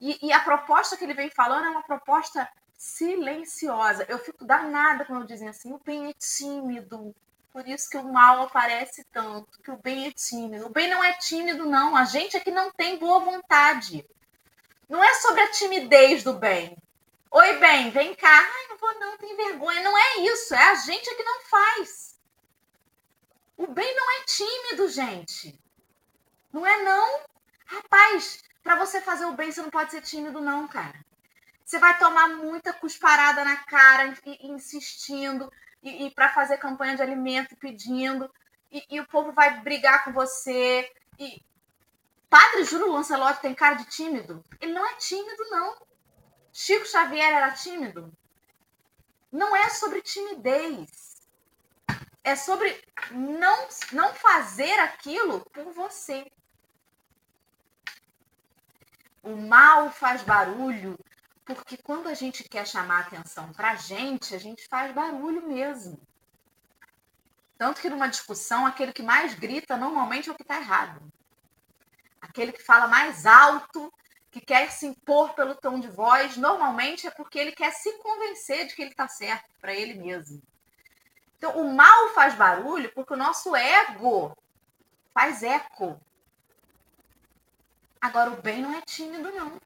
E, e a proposta que ele vem falando é uma proposta silenciosa. Eu fico danada quando dizem assim: o bem é tímido. Por isso que o mal aparece tanto, que o bem é tímido. O bem não é tímido, não. A gente é que não tem boa vontade. Não é sobre a timidez do bem. Oi, bem, vem cá. Ai, não vou não, tem vergonha. Não é isso. É a gente é que não faz. O bem não é tímido, gente. Não é não. Rapaz, para você fazer o bem, você não pode ser tímido, não, cara. Você vai tomar muita cusparada na cara, insistindo, e, e para fazer campanha de alimento pedindo, e, e, o povo vai brigar com você. E Padre Júlio Lancelotti tem cara de tímido? Ele não é tímido, não. Chico Xavier era tímido? Não é sobre timidez. É sobre não, não fazer aquilo por você. O mal faz barulho porque quando a gente quer chamar atenção para a gente, a gente faz barulho mesmo. Tanto que numa discussão, aquele que mais grita normalmente é o que está errado. Aquele que fala mais alto, que quer se impor pelo tom de voz, normalmente é porque ele quer se convencer de que ele está certo para ele mesmo. Então, o mal faz barulho porque o nosso ego faz eco. Agora, o bem não é tímido, não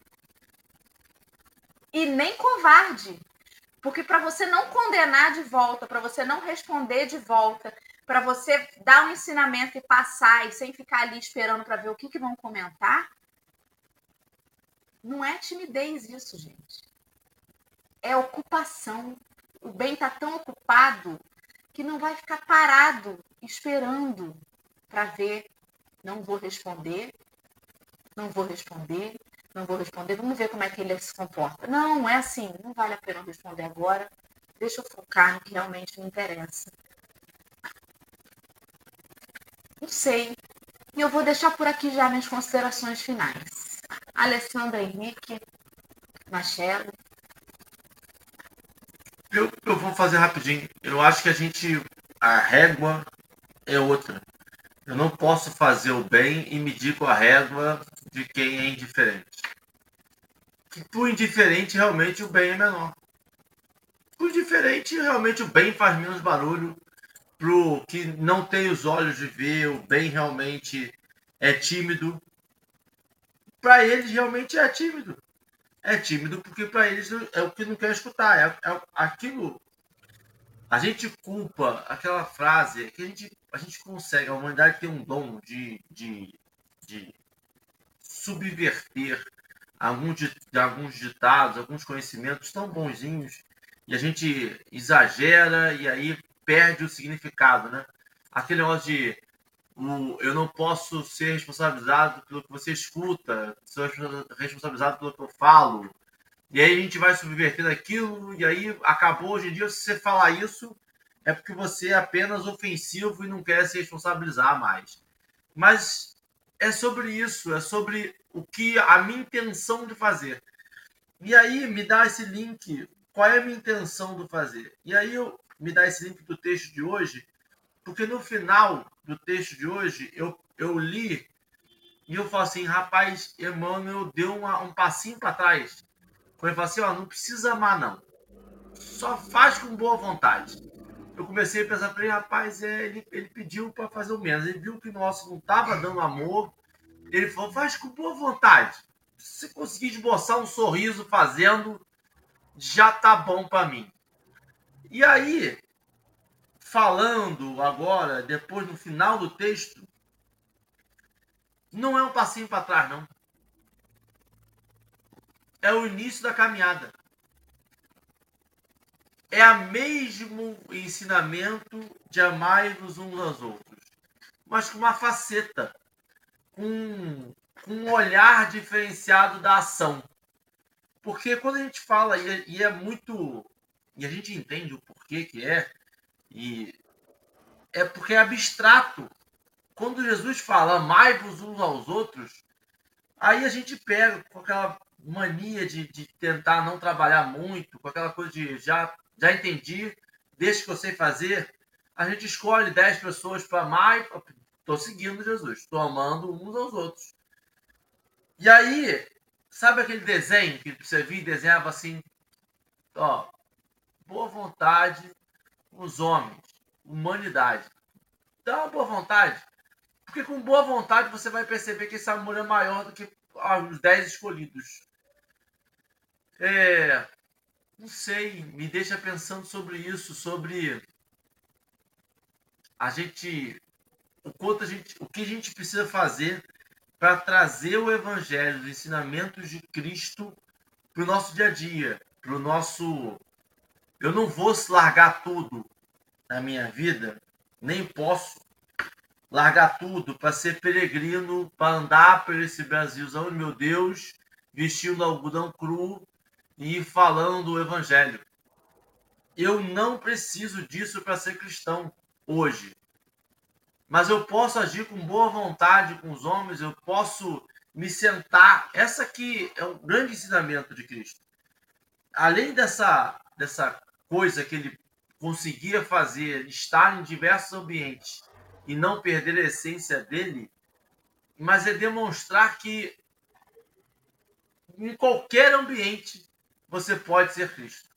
e nem covarde. Porque para você não condenar de volta, para você não responder de volta, para você dar um ensinamento e passar e sem ficar ali esperando para ver o que, que vão comentar, não é timidez isso, gente. É ocupação. O bem está tão ocupado que não vai ficar parado esperando para ver. Não vou responder, não vou responder, não vou responder, vamos ver como é que ele se comporta. Não, não é assim, não vale a pena responder agora. Deixa eu focar no que realmente me interessa. Não sei. E eu vou deixar por aqui já minhas considerações finais. Alessandra Henrique, Machelo. Eu, eu vou fazer rapidinho. Eu acho que a gente. A régua é outra. Eu não posso fazer o bem e medir com a régua de quem é indiferente. Que por indiferente, realmente o bem é menor. Por indiferente, realmente o bem faz menos barulho. Pro que não tem os olhos de ver, o bem realmente é tímido. Para eles, realmente é tímido. É tímido porque para eles é o que não quer escutar. É, é aquilo. A gente culpa aquela frase que a gente, a gente consegue, a humanidade tem um dom de, de, de subverter alguns, alguns ditados, alguns conhecimentos tão bonzinhos, e a gente exagera e aí perde o significado, né? Aquele negócio de eu não posso ser responsabilizado pelo que você escuta, sou responsabilizado pelo que eu falo. E aí a gente vai subvertendo aquilo, e aí acabou hoje em dia, se você falar isso, é porque você é apenas ofensivo e não quer se responsabilizar mais. Mas é sobre isso, é sobre o que a minha intenção de fazer. E aí me dá esse link, qual é a minha intenção do fazer? E aí eu me dá esse link do texto de hoje, porque no final do texto de hoje eu, eu li e eu falo assim, rapaz, Emmanuel deu uma, um passinho para trás. Quando ele assim, ó, não precisa amar não. Só faz com boa vontade eu comecei a pensar, falei, rapaz, é, ele, ele pediu para fazer o menos. Ele viu que o nosso não estava dando amor. Ele falou, faz com boa vontade. Se conseguir esboçar um sorriso fazendo, já tá bom para mim. E aí, falando agora, depois no final do texto, não é um passinho para trás, não. É o início da caminhada é o mesmo ensinamento de amar-vos uns aos outros, mas com uma faceta, com com um olhar diferenciado da ação. Porque quando a gente fala, e é, e é muito. E a gente entende o porquê que é, e é porque é abstrato. Quando Jesus fala amai-vos uns aos outros, aí a gente pega com aquela mania de, de tentar não trabalhar muito, com aquela coisa de já, já entendi, deixa que eu sei fazer. A gente escolhe 10 pessoas para amar e estou seguindo Jesus, estou amando uns aos outros. E aí, sabe aquele desenho que você via e desenhava assim? Ó, boa vontade os homens, humanidade. Dá uma boa vontade. Porque com boa vontade você vai perceber que esse amor é maior do que os 10 escolhidos. É, não sei, me deixa pensando sobre isso, sobre a gente, o quanto a gente, o que a gente precisa fazer para trazer o evangelho, os ensinamentos de Cristo para o nosso dia a dia, para o nosso. Eu não vou largar tudo na minha vida, nem posso largar tudo para ser peregrino, para andar por esse Brasilzão, meu Deus, vestindo algodão cru e falando do evangelho. Eu não preciso disso para ser cristão hoje. Mas eu posso agir com boa vontade com os homens, eu posso me sentar. Essa aqui é o grande ensinamento de Cristo. Além dessa, dessa coisa que ele conseguia fazer, estar em diversos ambientes e não perder a essência dele, mas é demonstrar que em qualquer ambiente você pode ser Cristo.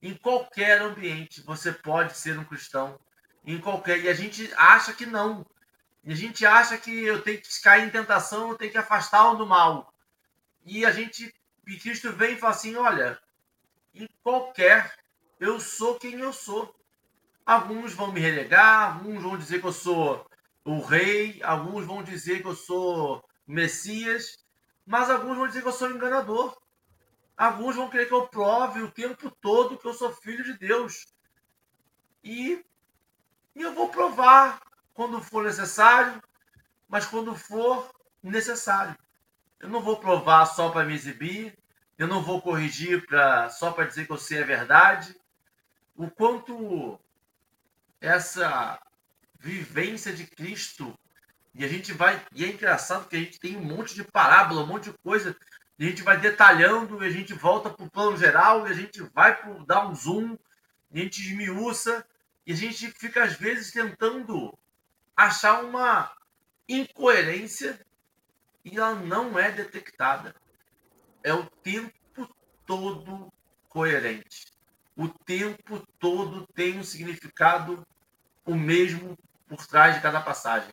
Em qualquer ambiente você pode ser um cristão. Em qualquer e a gente acha que não. E a gente acha que eu tenho que cair em tentação, eu tenho que afastá-lo do mal. E a gente e Cristo vem e fala assim, olha, qualquer eu sou quem eu sou. Alguns vão me relegar, alguns vão dizer que eu sou o rei, alguns vão dizer que eu sou Messias, mas alguns vão dizer que eu sou enganador. Alguns vão querer que eu prove o tempo todo que eu sou filho de Deus. E, e eu vou provar quando for necessário, mas quando for necessário. Eu não vou provar só para me exibir, eu não vou corrigir pra, só para dizer que eu sei a verdade. O quanto essa vivência de Cristo, e a gente vai, e é engraçado que a gente tem um monte de parábola, um monte de coisa a gente vai detalhando, e a gente volta para o plano geral, e a gente vai dar um zoom, e a gente esmiuça, e a gente fica, às vezes, tentando achar uma incoerência e ela não é detectada. É o tempo todo coerente. O tempo todo tem um significado o mesmo por trás de cada passagem.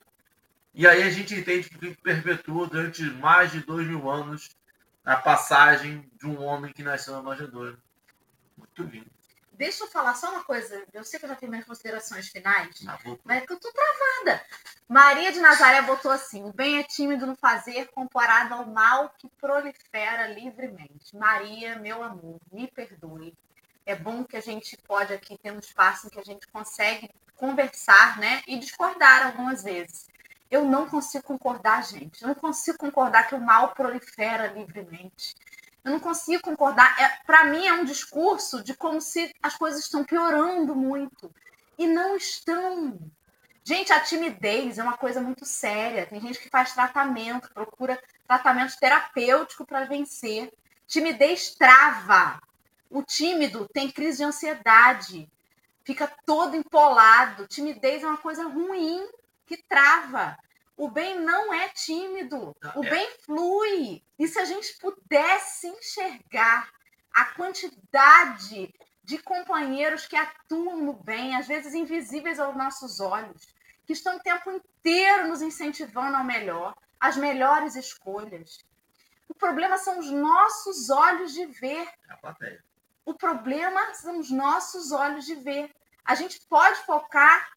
E aí a gente entende que perpetua durante mais de dois mil anos a passagem de um homem que nasceu na manjedoura. Muito lindo. Deixa eu falar só uma coisa. Eu sei que eu já tenho minhas considerações finais, mas é que eu tô travada. Maria de Nazaré botou assim: o bem é tímido no fazer comparado ao mal que prolifera livremente. Maria, meu amor, me perdoe. É bom que a gente pode aqui ter um espaço em que a gente consegue conversar, né? E discordar algumas vezes. Eu não consigo concordar, gente. Eu não consigo concordar que o mal prolifera livremente. Eu não consigo concordar. É, Para mim, é um discurso de como se as coisas estão piorando muito. E não estão. Gente, a timidez é uma coisa muito séria. Tem gente que faz tratamento, procura tratamento terapêutico para vencer. Timidez trava. O tímido tem crise de ansiedade, fica todo empolado. Timidez é uma coisa ruim que trava. O bem não é tímido, o é. bem flui. E se a gente pudesse enxergar a quantidade de companheiros que atuam no bem, às vezes invisíveis aos nossos olhos, que estão o tempo inteiro nos incentivando ao melhor, às melhores escolhas. O problema são os nossos olhos de ver. É o problema são os nossos olhos de ver. A gente pode focar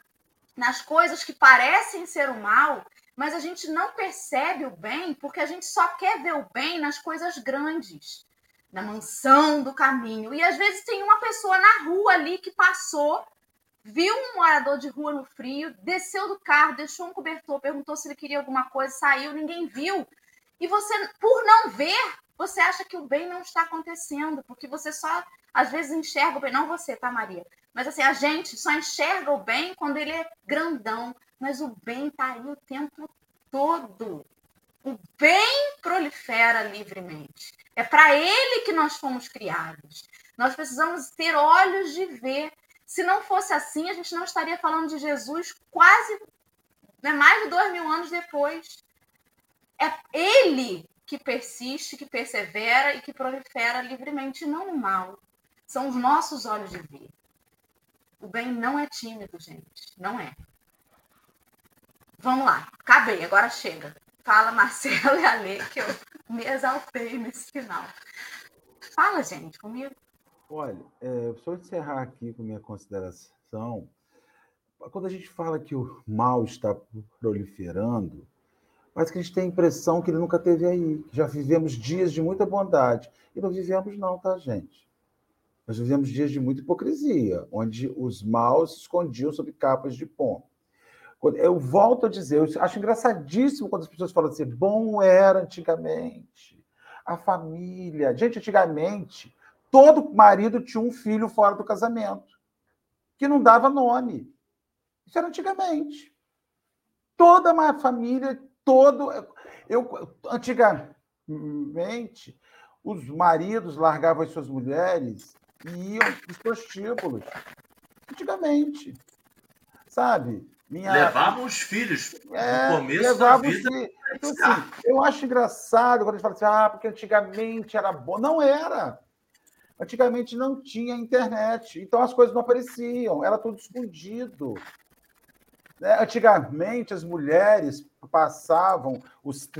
nas coisas que parecem ser o mal, mas a gente não percebe o bem porque a gente só quer ver o bem nas coisas grandes, na mansão do caminho. E às vezes tem uma pessoa na rua ali que passou viu um morador de rua no frio, desceu do carro, deixou um cobertor, perguntou se ele queria alguma coisa, saiu, ninguém viu. E você, por não ver, você acha que o bem não está acontecendo, porque você só às vezes enxerga o bem, não você, tá, Maria? Mas assim, a gente só enxerga o bem quando ele é grandão, mas o bem tá aí o tempo todo. O bem prolifera livremente. É para ele que nós fomos criados. Nós precisamos ter olhos de ver se não fosse assim, a gente não estaria falando de Jesus quase né, mais de dois mil anos depois. É ele que persiste, que persevera e que prolifera livremente, não o mal. São os nossos olhos de ver. O bem não é tímido, gente. Não é. Vamos lá. Acabei, agora chega. Fala, Marcelo e Ale, que eu me exaltei nesse final. Fala, gente, comigo. Olha, é, só encerrar aqui com minha consideração. Quando a gente fala que o mal está proliferando, mas que a gente tem a impressão que ele nunca teve aí. Já vivemos dias de muita bondade. E não vivemos, não, tá, gente? Nós vivemos dias de muita hipocrisia, onde os maus se escondiam sob capas de pó. Eu volto a dizer, eu acho engraçadíssimo quando as pessoas falam assim, bom era antigamente, a família. Gente, antigamente, Todo marido tinha um filho fora do casamento, que não dava nome. Isso era antigamente. Toda uma família, todo. Eu, antigamente, os maridos largavam as suas mulheres e iam para os prostíbulos. Antigamente. Sabe? Minha... Levavam os filhos é, no começo da vida. Então, assim, eu acho engraçado quando a gente fala assim, ah, porque antigamente era bom. Não era. Antigamente não tinha internet, então as coisas não apareciam, era tudo escondido. Né? Antigamente as mulheres passavam os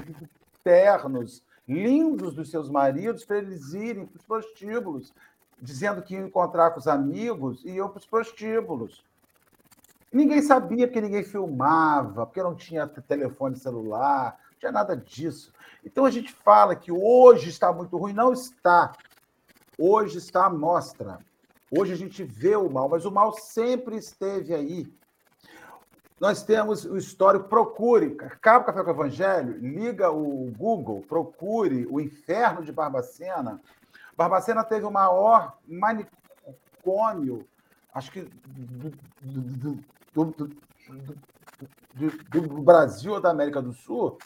ternos lindos dos seus maridos para eles irem para os prostíbulos, dizendo que iam encontrar com os amigos e iam para os prostíbulos. Ninguém sabia, porque ninguém filmava, porque não tinha telefone celular, não tinha nada disso. Então a gente fala que hoje está muito ruim, não está. Hoje está à mostra. Hoje a gente vê o mal, mas o mal sempre esteve aí. Nós temos o histórico, procure, Cabo Café com o Evangelho, liga o Google, procure o inferno de Barbacena. Barbacena teve o maior manicômio, acho que do, do, do, do Brasil ou da América do Sul,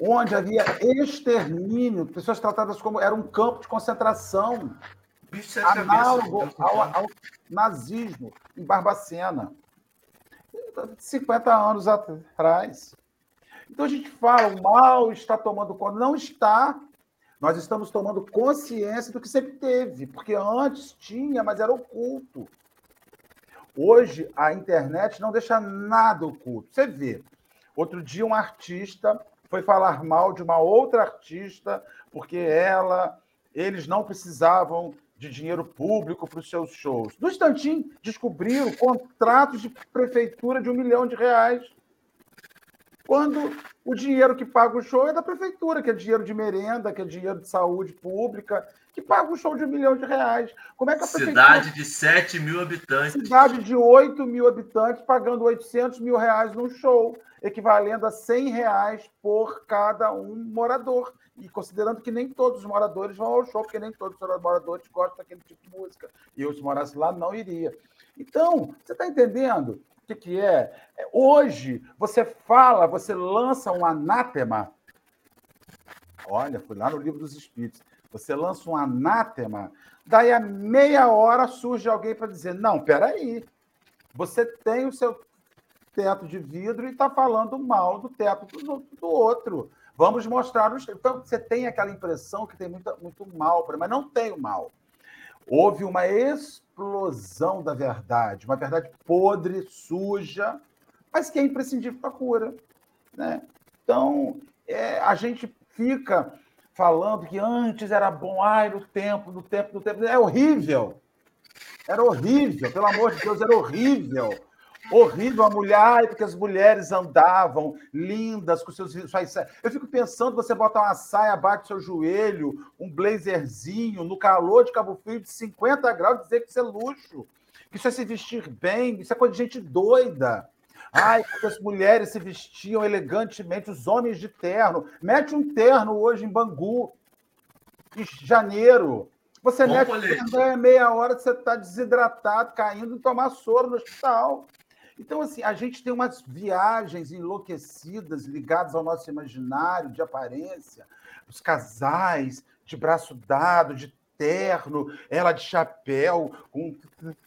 onde havia extermínio, pessoas tratadas como era um campo de concentração análogo ao, ao, nazismo em Barbacena, 50 anos atrás. Então a gente fala, o mal está tomando conta. Não está. Nós estamos tomando consciência do que sempre teve, porque antes tinha, mas era oculto. Hoje a internet não deixa nada oculto. Você vê. Outro dia um artista foi falar mal de uma outra artista, porque ela, eles não precisavam de dinheiro público para os seus shows. No instantinho, descobriram contratos de prefeitura de um milhão de reais. Quando o dinheiro que paga o show é da prefeitura, que é dinheiro de merenda, que é dinheiro de saúde pública, que paga um show de um milhão de reais. Como é que a prefeitura... Cidade de 7 mil habitantes. Cidade de 8 mil habitantes pagando 800 mil reais num show equivalendo a 100 reais por cada um morador. E considerando que nem todos os moradores vão ao show, porque nem todos os moradores gostam daquele tipo de música. E eu, se morasse lá, não iria. Então, você está entendendo o que, que é? é? Hoje, você fala, você lança um anátema. Olha, fui lá no livro dos Espíritos. Você lança um anátema, daí a meia hora surge alguém para dizer: não, peraí, você tem o seu teto de vidro e está falando mal do teto do, do, outro. Vamos mostrar os. Então, você tem aquela impressão que tem muita, muito mal, mas não tem o mal. Houve uma explosão da verdade, uma verdade podre, suja, mas que é imprescindível para a cura. Né? Então, é, a gente fica falando que antes era bom, ai, no tempo, no tempo, no tempo. É horrível. Era horrível, pelo amor de Deus, era horrível. Horrível a mulher, ai, porque as mulheres andavam lindas com seus. Suas... Eu fico pensando, você botar uma saia abaixo do seu joelho, um blazerzinho, no calor de Cabo Frio de 50 graus, dizer que isso é luxo, que isso é se vestir bem, isso é coisa de gente doida. Ai, porque as mulheres se vestiam elegantemente, os homens de terno. Mete um terno hoje em Bangu, em janeiro. Você Bom mete terno, é meia hora você está desidratado, caindo e tomar soro no hospital. Então, assim, a gente tem umas viagens enlouquecidas ligadas ao nosso imaginário de aparência, os casais de braço dado, de terno, ela de chapéu, com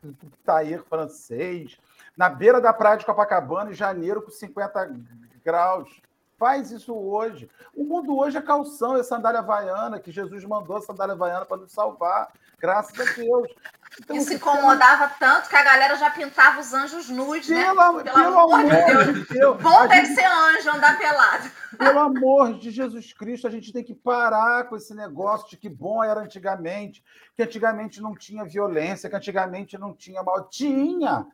um tair francês, na beira da praia de Copacabana, em janeiro, com 50 graus. Faz isso hoje. O mundo hoje é calção, é sandália havaiana, que Jesus mandou a sandália havaiana para nos salvar. Graças a Deus. Então, Isso incomodava tanto que a galera já pintava os anjos nus, né? Pelo, pelo amor, de Deus. De Deus. Bom deve gente, ser anjo andar pelado. Pelo amor de Jesus Cristo, a gente tem que parar com esse negócio de que bom era antigamente, que antigamente não tinha violência, que antigamente não tinha mal. Tinha!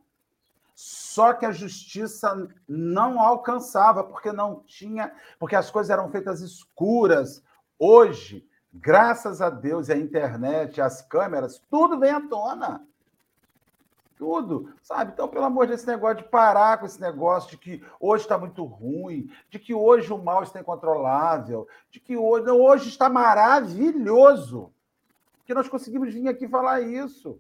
Só que a justiça não alcançava, porque não tinha, porque as coisas eram feitas escuras. Hoje, graças a Deus, a internet, as câmeras, tudo vem à tona. Tudo, sabe? Então, pelo amor desse negócio de parar com esse negócio de que hoje está muito ruim, de que hoje o mal está incontrolável, de que hoje, hoje está maravilhoso. Que nós conseguimos vir aqui falar isso.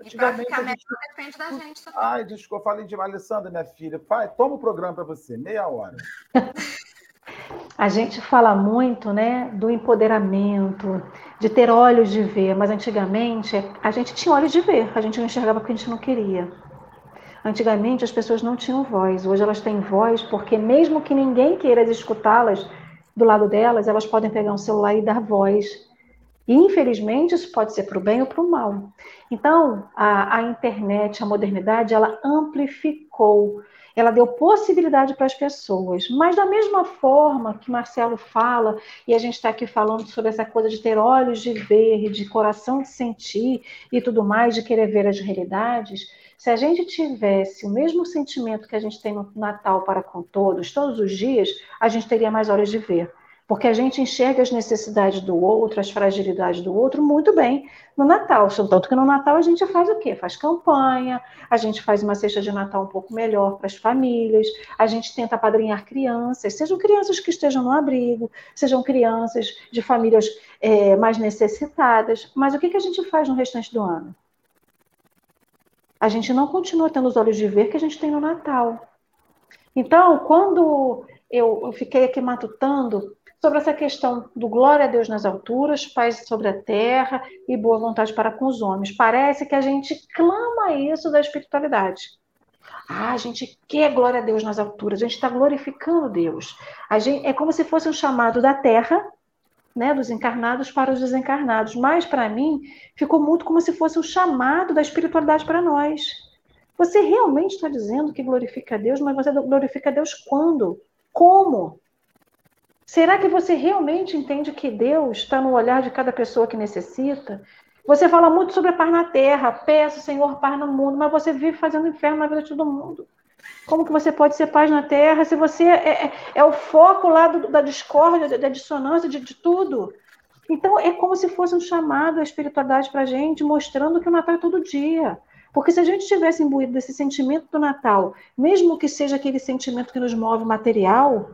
Antigamente, a gente... depende da gente também. Ai, desculpa, falei de Alessandra, minha filha. Pai, toma o programa para você, meia hora. A gente fala muito, né, do empoderamento, de ter olhos de ver, mas antigamente a gente tinha olhos de ver, a gente não enxergava porque a gente não queria. Antigamente as pessoas não tinham voz, hoje elas têm voz porque mesmo que ninguém queira escutá-las do lado delas, elas podem pegar um celular e dar voz e, infelizmente, isso pode ser para o bem ou para o mal. Então, a, a, internet, a modernidade, ela amplificou, ela deu possibilidade para as pessoas. Mas, da mesma forma que Marcelo fala, e a gente está aqui falando sobre essa coisa de ter olhos de ver, de coração de sentir e tudo mais, de querer ver as realidades, se a gente tivesse o mesmo sentimento que a gente tem no Natal para com todos, todos os dias, a gente teria mais olhos de ver porque a gente enxerga as necessidades do outro, as fragilidades do outro muito bem no Natal. Tanto que no Natal a gente faz o quê? Faz campanha, a gente faz uma cesta de Natal um pouco melhor para as famílias, a gente tenta padrinhar crianças, sejam crianças que estejam no abrigo, sejam crianças de famílias é, mais necessitadas. Mas o que, que a gente faz no restante do ano? A gente não continua tendo os olhos de ver que a gente tem no Natal. Então, quando eu, eu fiquei aqui matutando sobre essa questão do glória a Deus nas alturas, paz sobre a terra e boa vontade para com os homens. Parece que a gente clama isso da espiritualidade. Ah, a gente quer glória a Deus nas alturas, a gente está glorificando Deus. A gente, é como se fosse um chamado da terra, né, dos encarnados para os desencarnados. Mas, para mim, ficou muito como se fosse um chamado da espiritualidade para nós. Você realmente está dizendo que glorifica a Deus, mas você glorifica a Deus quando? Como? Será que você realmente entende que Deus está no olhar de cada pessoa que necessita? Você fala muito sobre a paz na terra, peça, Senhor, paz no mundo, mas você vive fazendo inferno na vida de todo mundo. Como que você pode ser paz na terra se você é, é, é o foco lá do, da discórdia, da dissonância, de, de, tudo? Então, é como se fosse um chamado à espiritualidade para a gente, mostrando que o Natal é todo dia. Porque se a gente tivesse imbuído desse sentimento do Natal, mesmo que seja aquele sentimento que nos move material,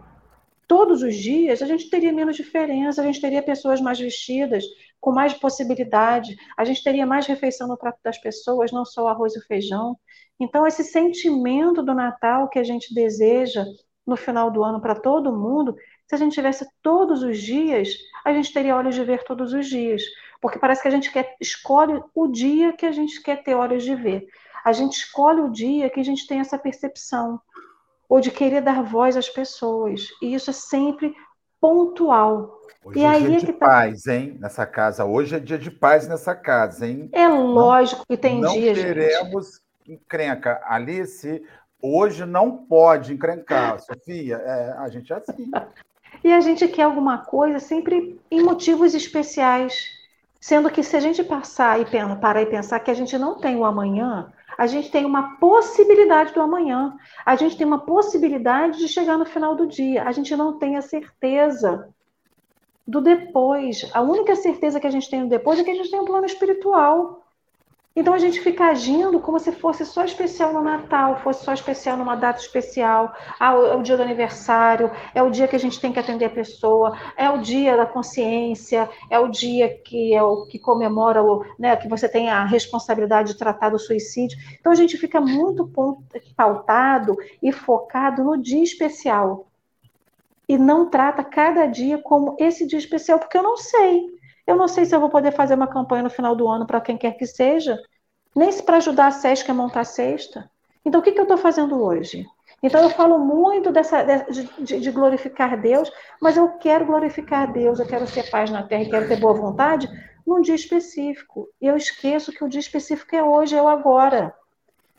todos os dias, a gente teria menos diferença, a gente teria pessoas mais vestidas, com mais possibilidade, a gente teria mais refeição no prato das pessoas, não só o arroz e o feijão. Então, esse sentimento do Natal que a gente deseja no final do ano para todo mundo, se a gente tivesse todos os dias, a gente teria olhos de ver todos os dias. Porque parece que a gente quer, escolhe o dia que a gente quer ter olhos de ver. A gente escolhe o dia que a gente tem essa percepção ou de querer dar voz às pessoas. E isso é sempre pontual. Hoje e é aí dia é de tá... paz, hein? Nessa casa. Hoje é dia de paz nessa casa, hein? É lógico que tem não dias. Não teremos encrenca. Alice, hoje não pode encrencar. Sofia, é, a gente é assim. e a gente quer alguma coisa sempre em motivos especiais. Sendo que se a gente passar e parar e pensar que a gente não tem o amanhã, A gente tem uma possibilidade do amanhã. A gente tem uma possibilidade de chegar no final do dia. A gente não tem a certeza do depois. A única certeza que a gente tem do depois é que a gente tem um plano espiritual. Então a gente fica agindo como se fosse só especial no Natal, fosse só especial numa data especial. Ah, é o dia do aniversário, é o dia que a gente tem que atender a pessoa, é o dia da consciência, é o dia que é o que comemora o, né, que você tem a responsabilidade de tratar do suicídio. Então a gente fica muito pautado e focado no dia especial. E não trata cada dia como esse dia especial, porque eu não sei. Eu não sei se eu vou poder fazer uma campanha no final do ano para quem quer que seja, nem se para ajudar a Sesc a montar a cesta. Então, o que, que eu estou fazendo hoje? Então, eu falo muito dessa, de, de, glorificar Deus, mas eu quero glorificar Deus, eu quero ser paz na terra, quero ter boa vontade num dia específico. E eu esqueço que o dia específico é hoje, é o agora.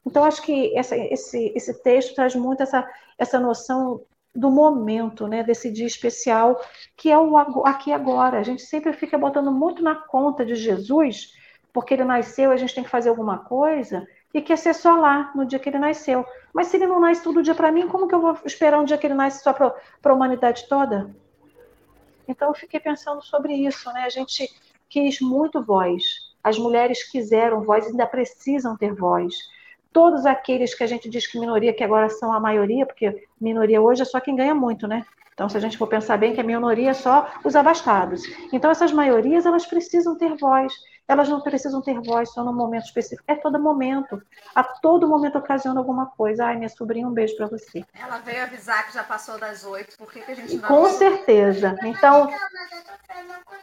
Então, acho que essa, esse, esse texto traz muito essa, essa noção do momento, né, desse dia especial, que é o aqui agora. A gente sempre fica botando muito na conta de Jesus, porque ele nasceu, a gente tem que fazer alguma coisa, e quer ser só lá, no dia que ele nasceu. Mas se ele não nasce todo dia para mim, como que eu vou esperar um dia que ele nasce só para a humanidade toda? Então eu fiquei pensando sobre isso, né? A gente quis muito voz. As mulheres quiseram voz, ainda precisam ter voz todos aqueles que a gente diz que minoria, que agora são a maioria, porque minoria hoje é só quem ganha muito, né? Então, se a gente for pensar bem que a minoria é só os abastados. Então, essas maiorias, elas precisam ter voz. Elas não precisam ter voz só num momento específico. É todo momento. A todo momento ocasiona alguma coisa. Ai, minha sobrinha, um beijo para você. Ela veio avisar que já passou das oito. Por que, que a gente não... Com certeza. Então...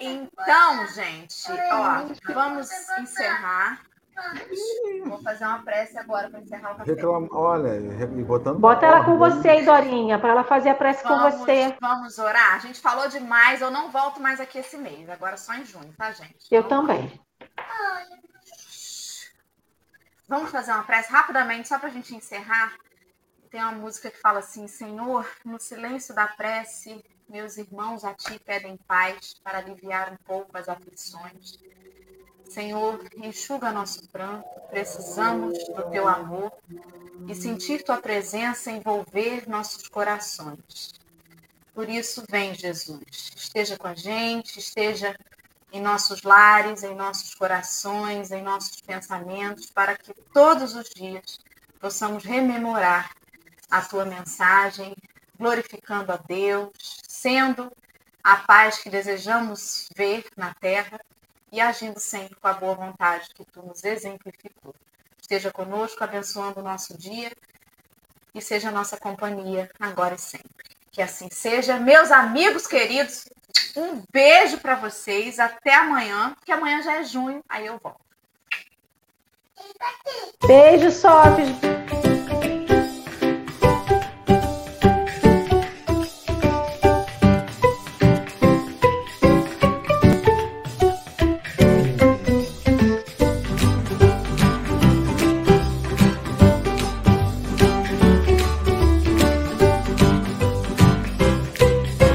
Então, gente, ó, vamos encerrar. Vou fazer uma prece agora para encerrar o café. Olha, botando. Bota ela com você Dorinha, para ela fazer a prece vamos, com você. Vamos orar? A gente falou demais, eu não volto mais aqui esse mês, agora só em junho, tá, gente? Eu vamos também. Vamos fazer uma prece rapidamente, só para a gente encerrar. Tem uma música que fala assim: Senhor, no silêncio da prece, meus irmãos a ti pedem paz para aliviar um pouco as aflições. Senhor, enxuga nosso pranto, precisamos do teu amor e sentir tua presença envolver nossos corações. Por isso, vem, Jesus, esteja com a gente, esteja em nossos lares, em nossos corações, em nossos pensamentos, para que todos os dias possamos rememorar a tua mensagem, glorificando a Deus, sendo a paz que desejamos ver na terra e agindo sempre com a boa vontade que tu nos exemplificou. Esteja conosco, abençoando o nosso dia e seja a nossa companhia agora e sempre. Que assim seja. Meus amigos queridos, um beijo para vocês. Até amanhã, que amanhã já é junho, aí eu volto. Beijo, Sofia.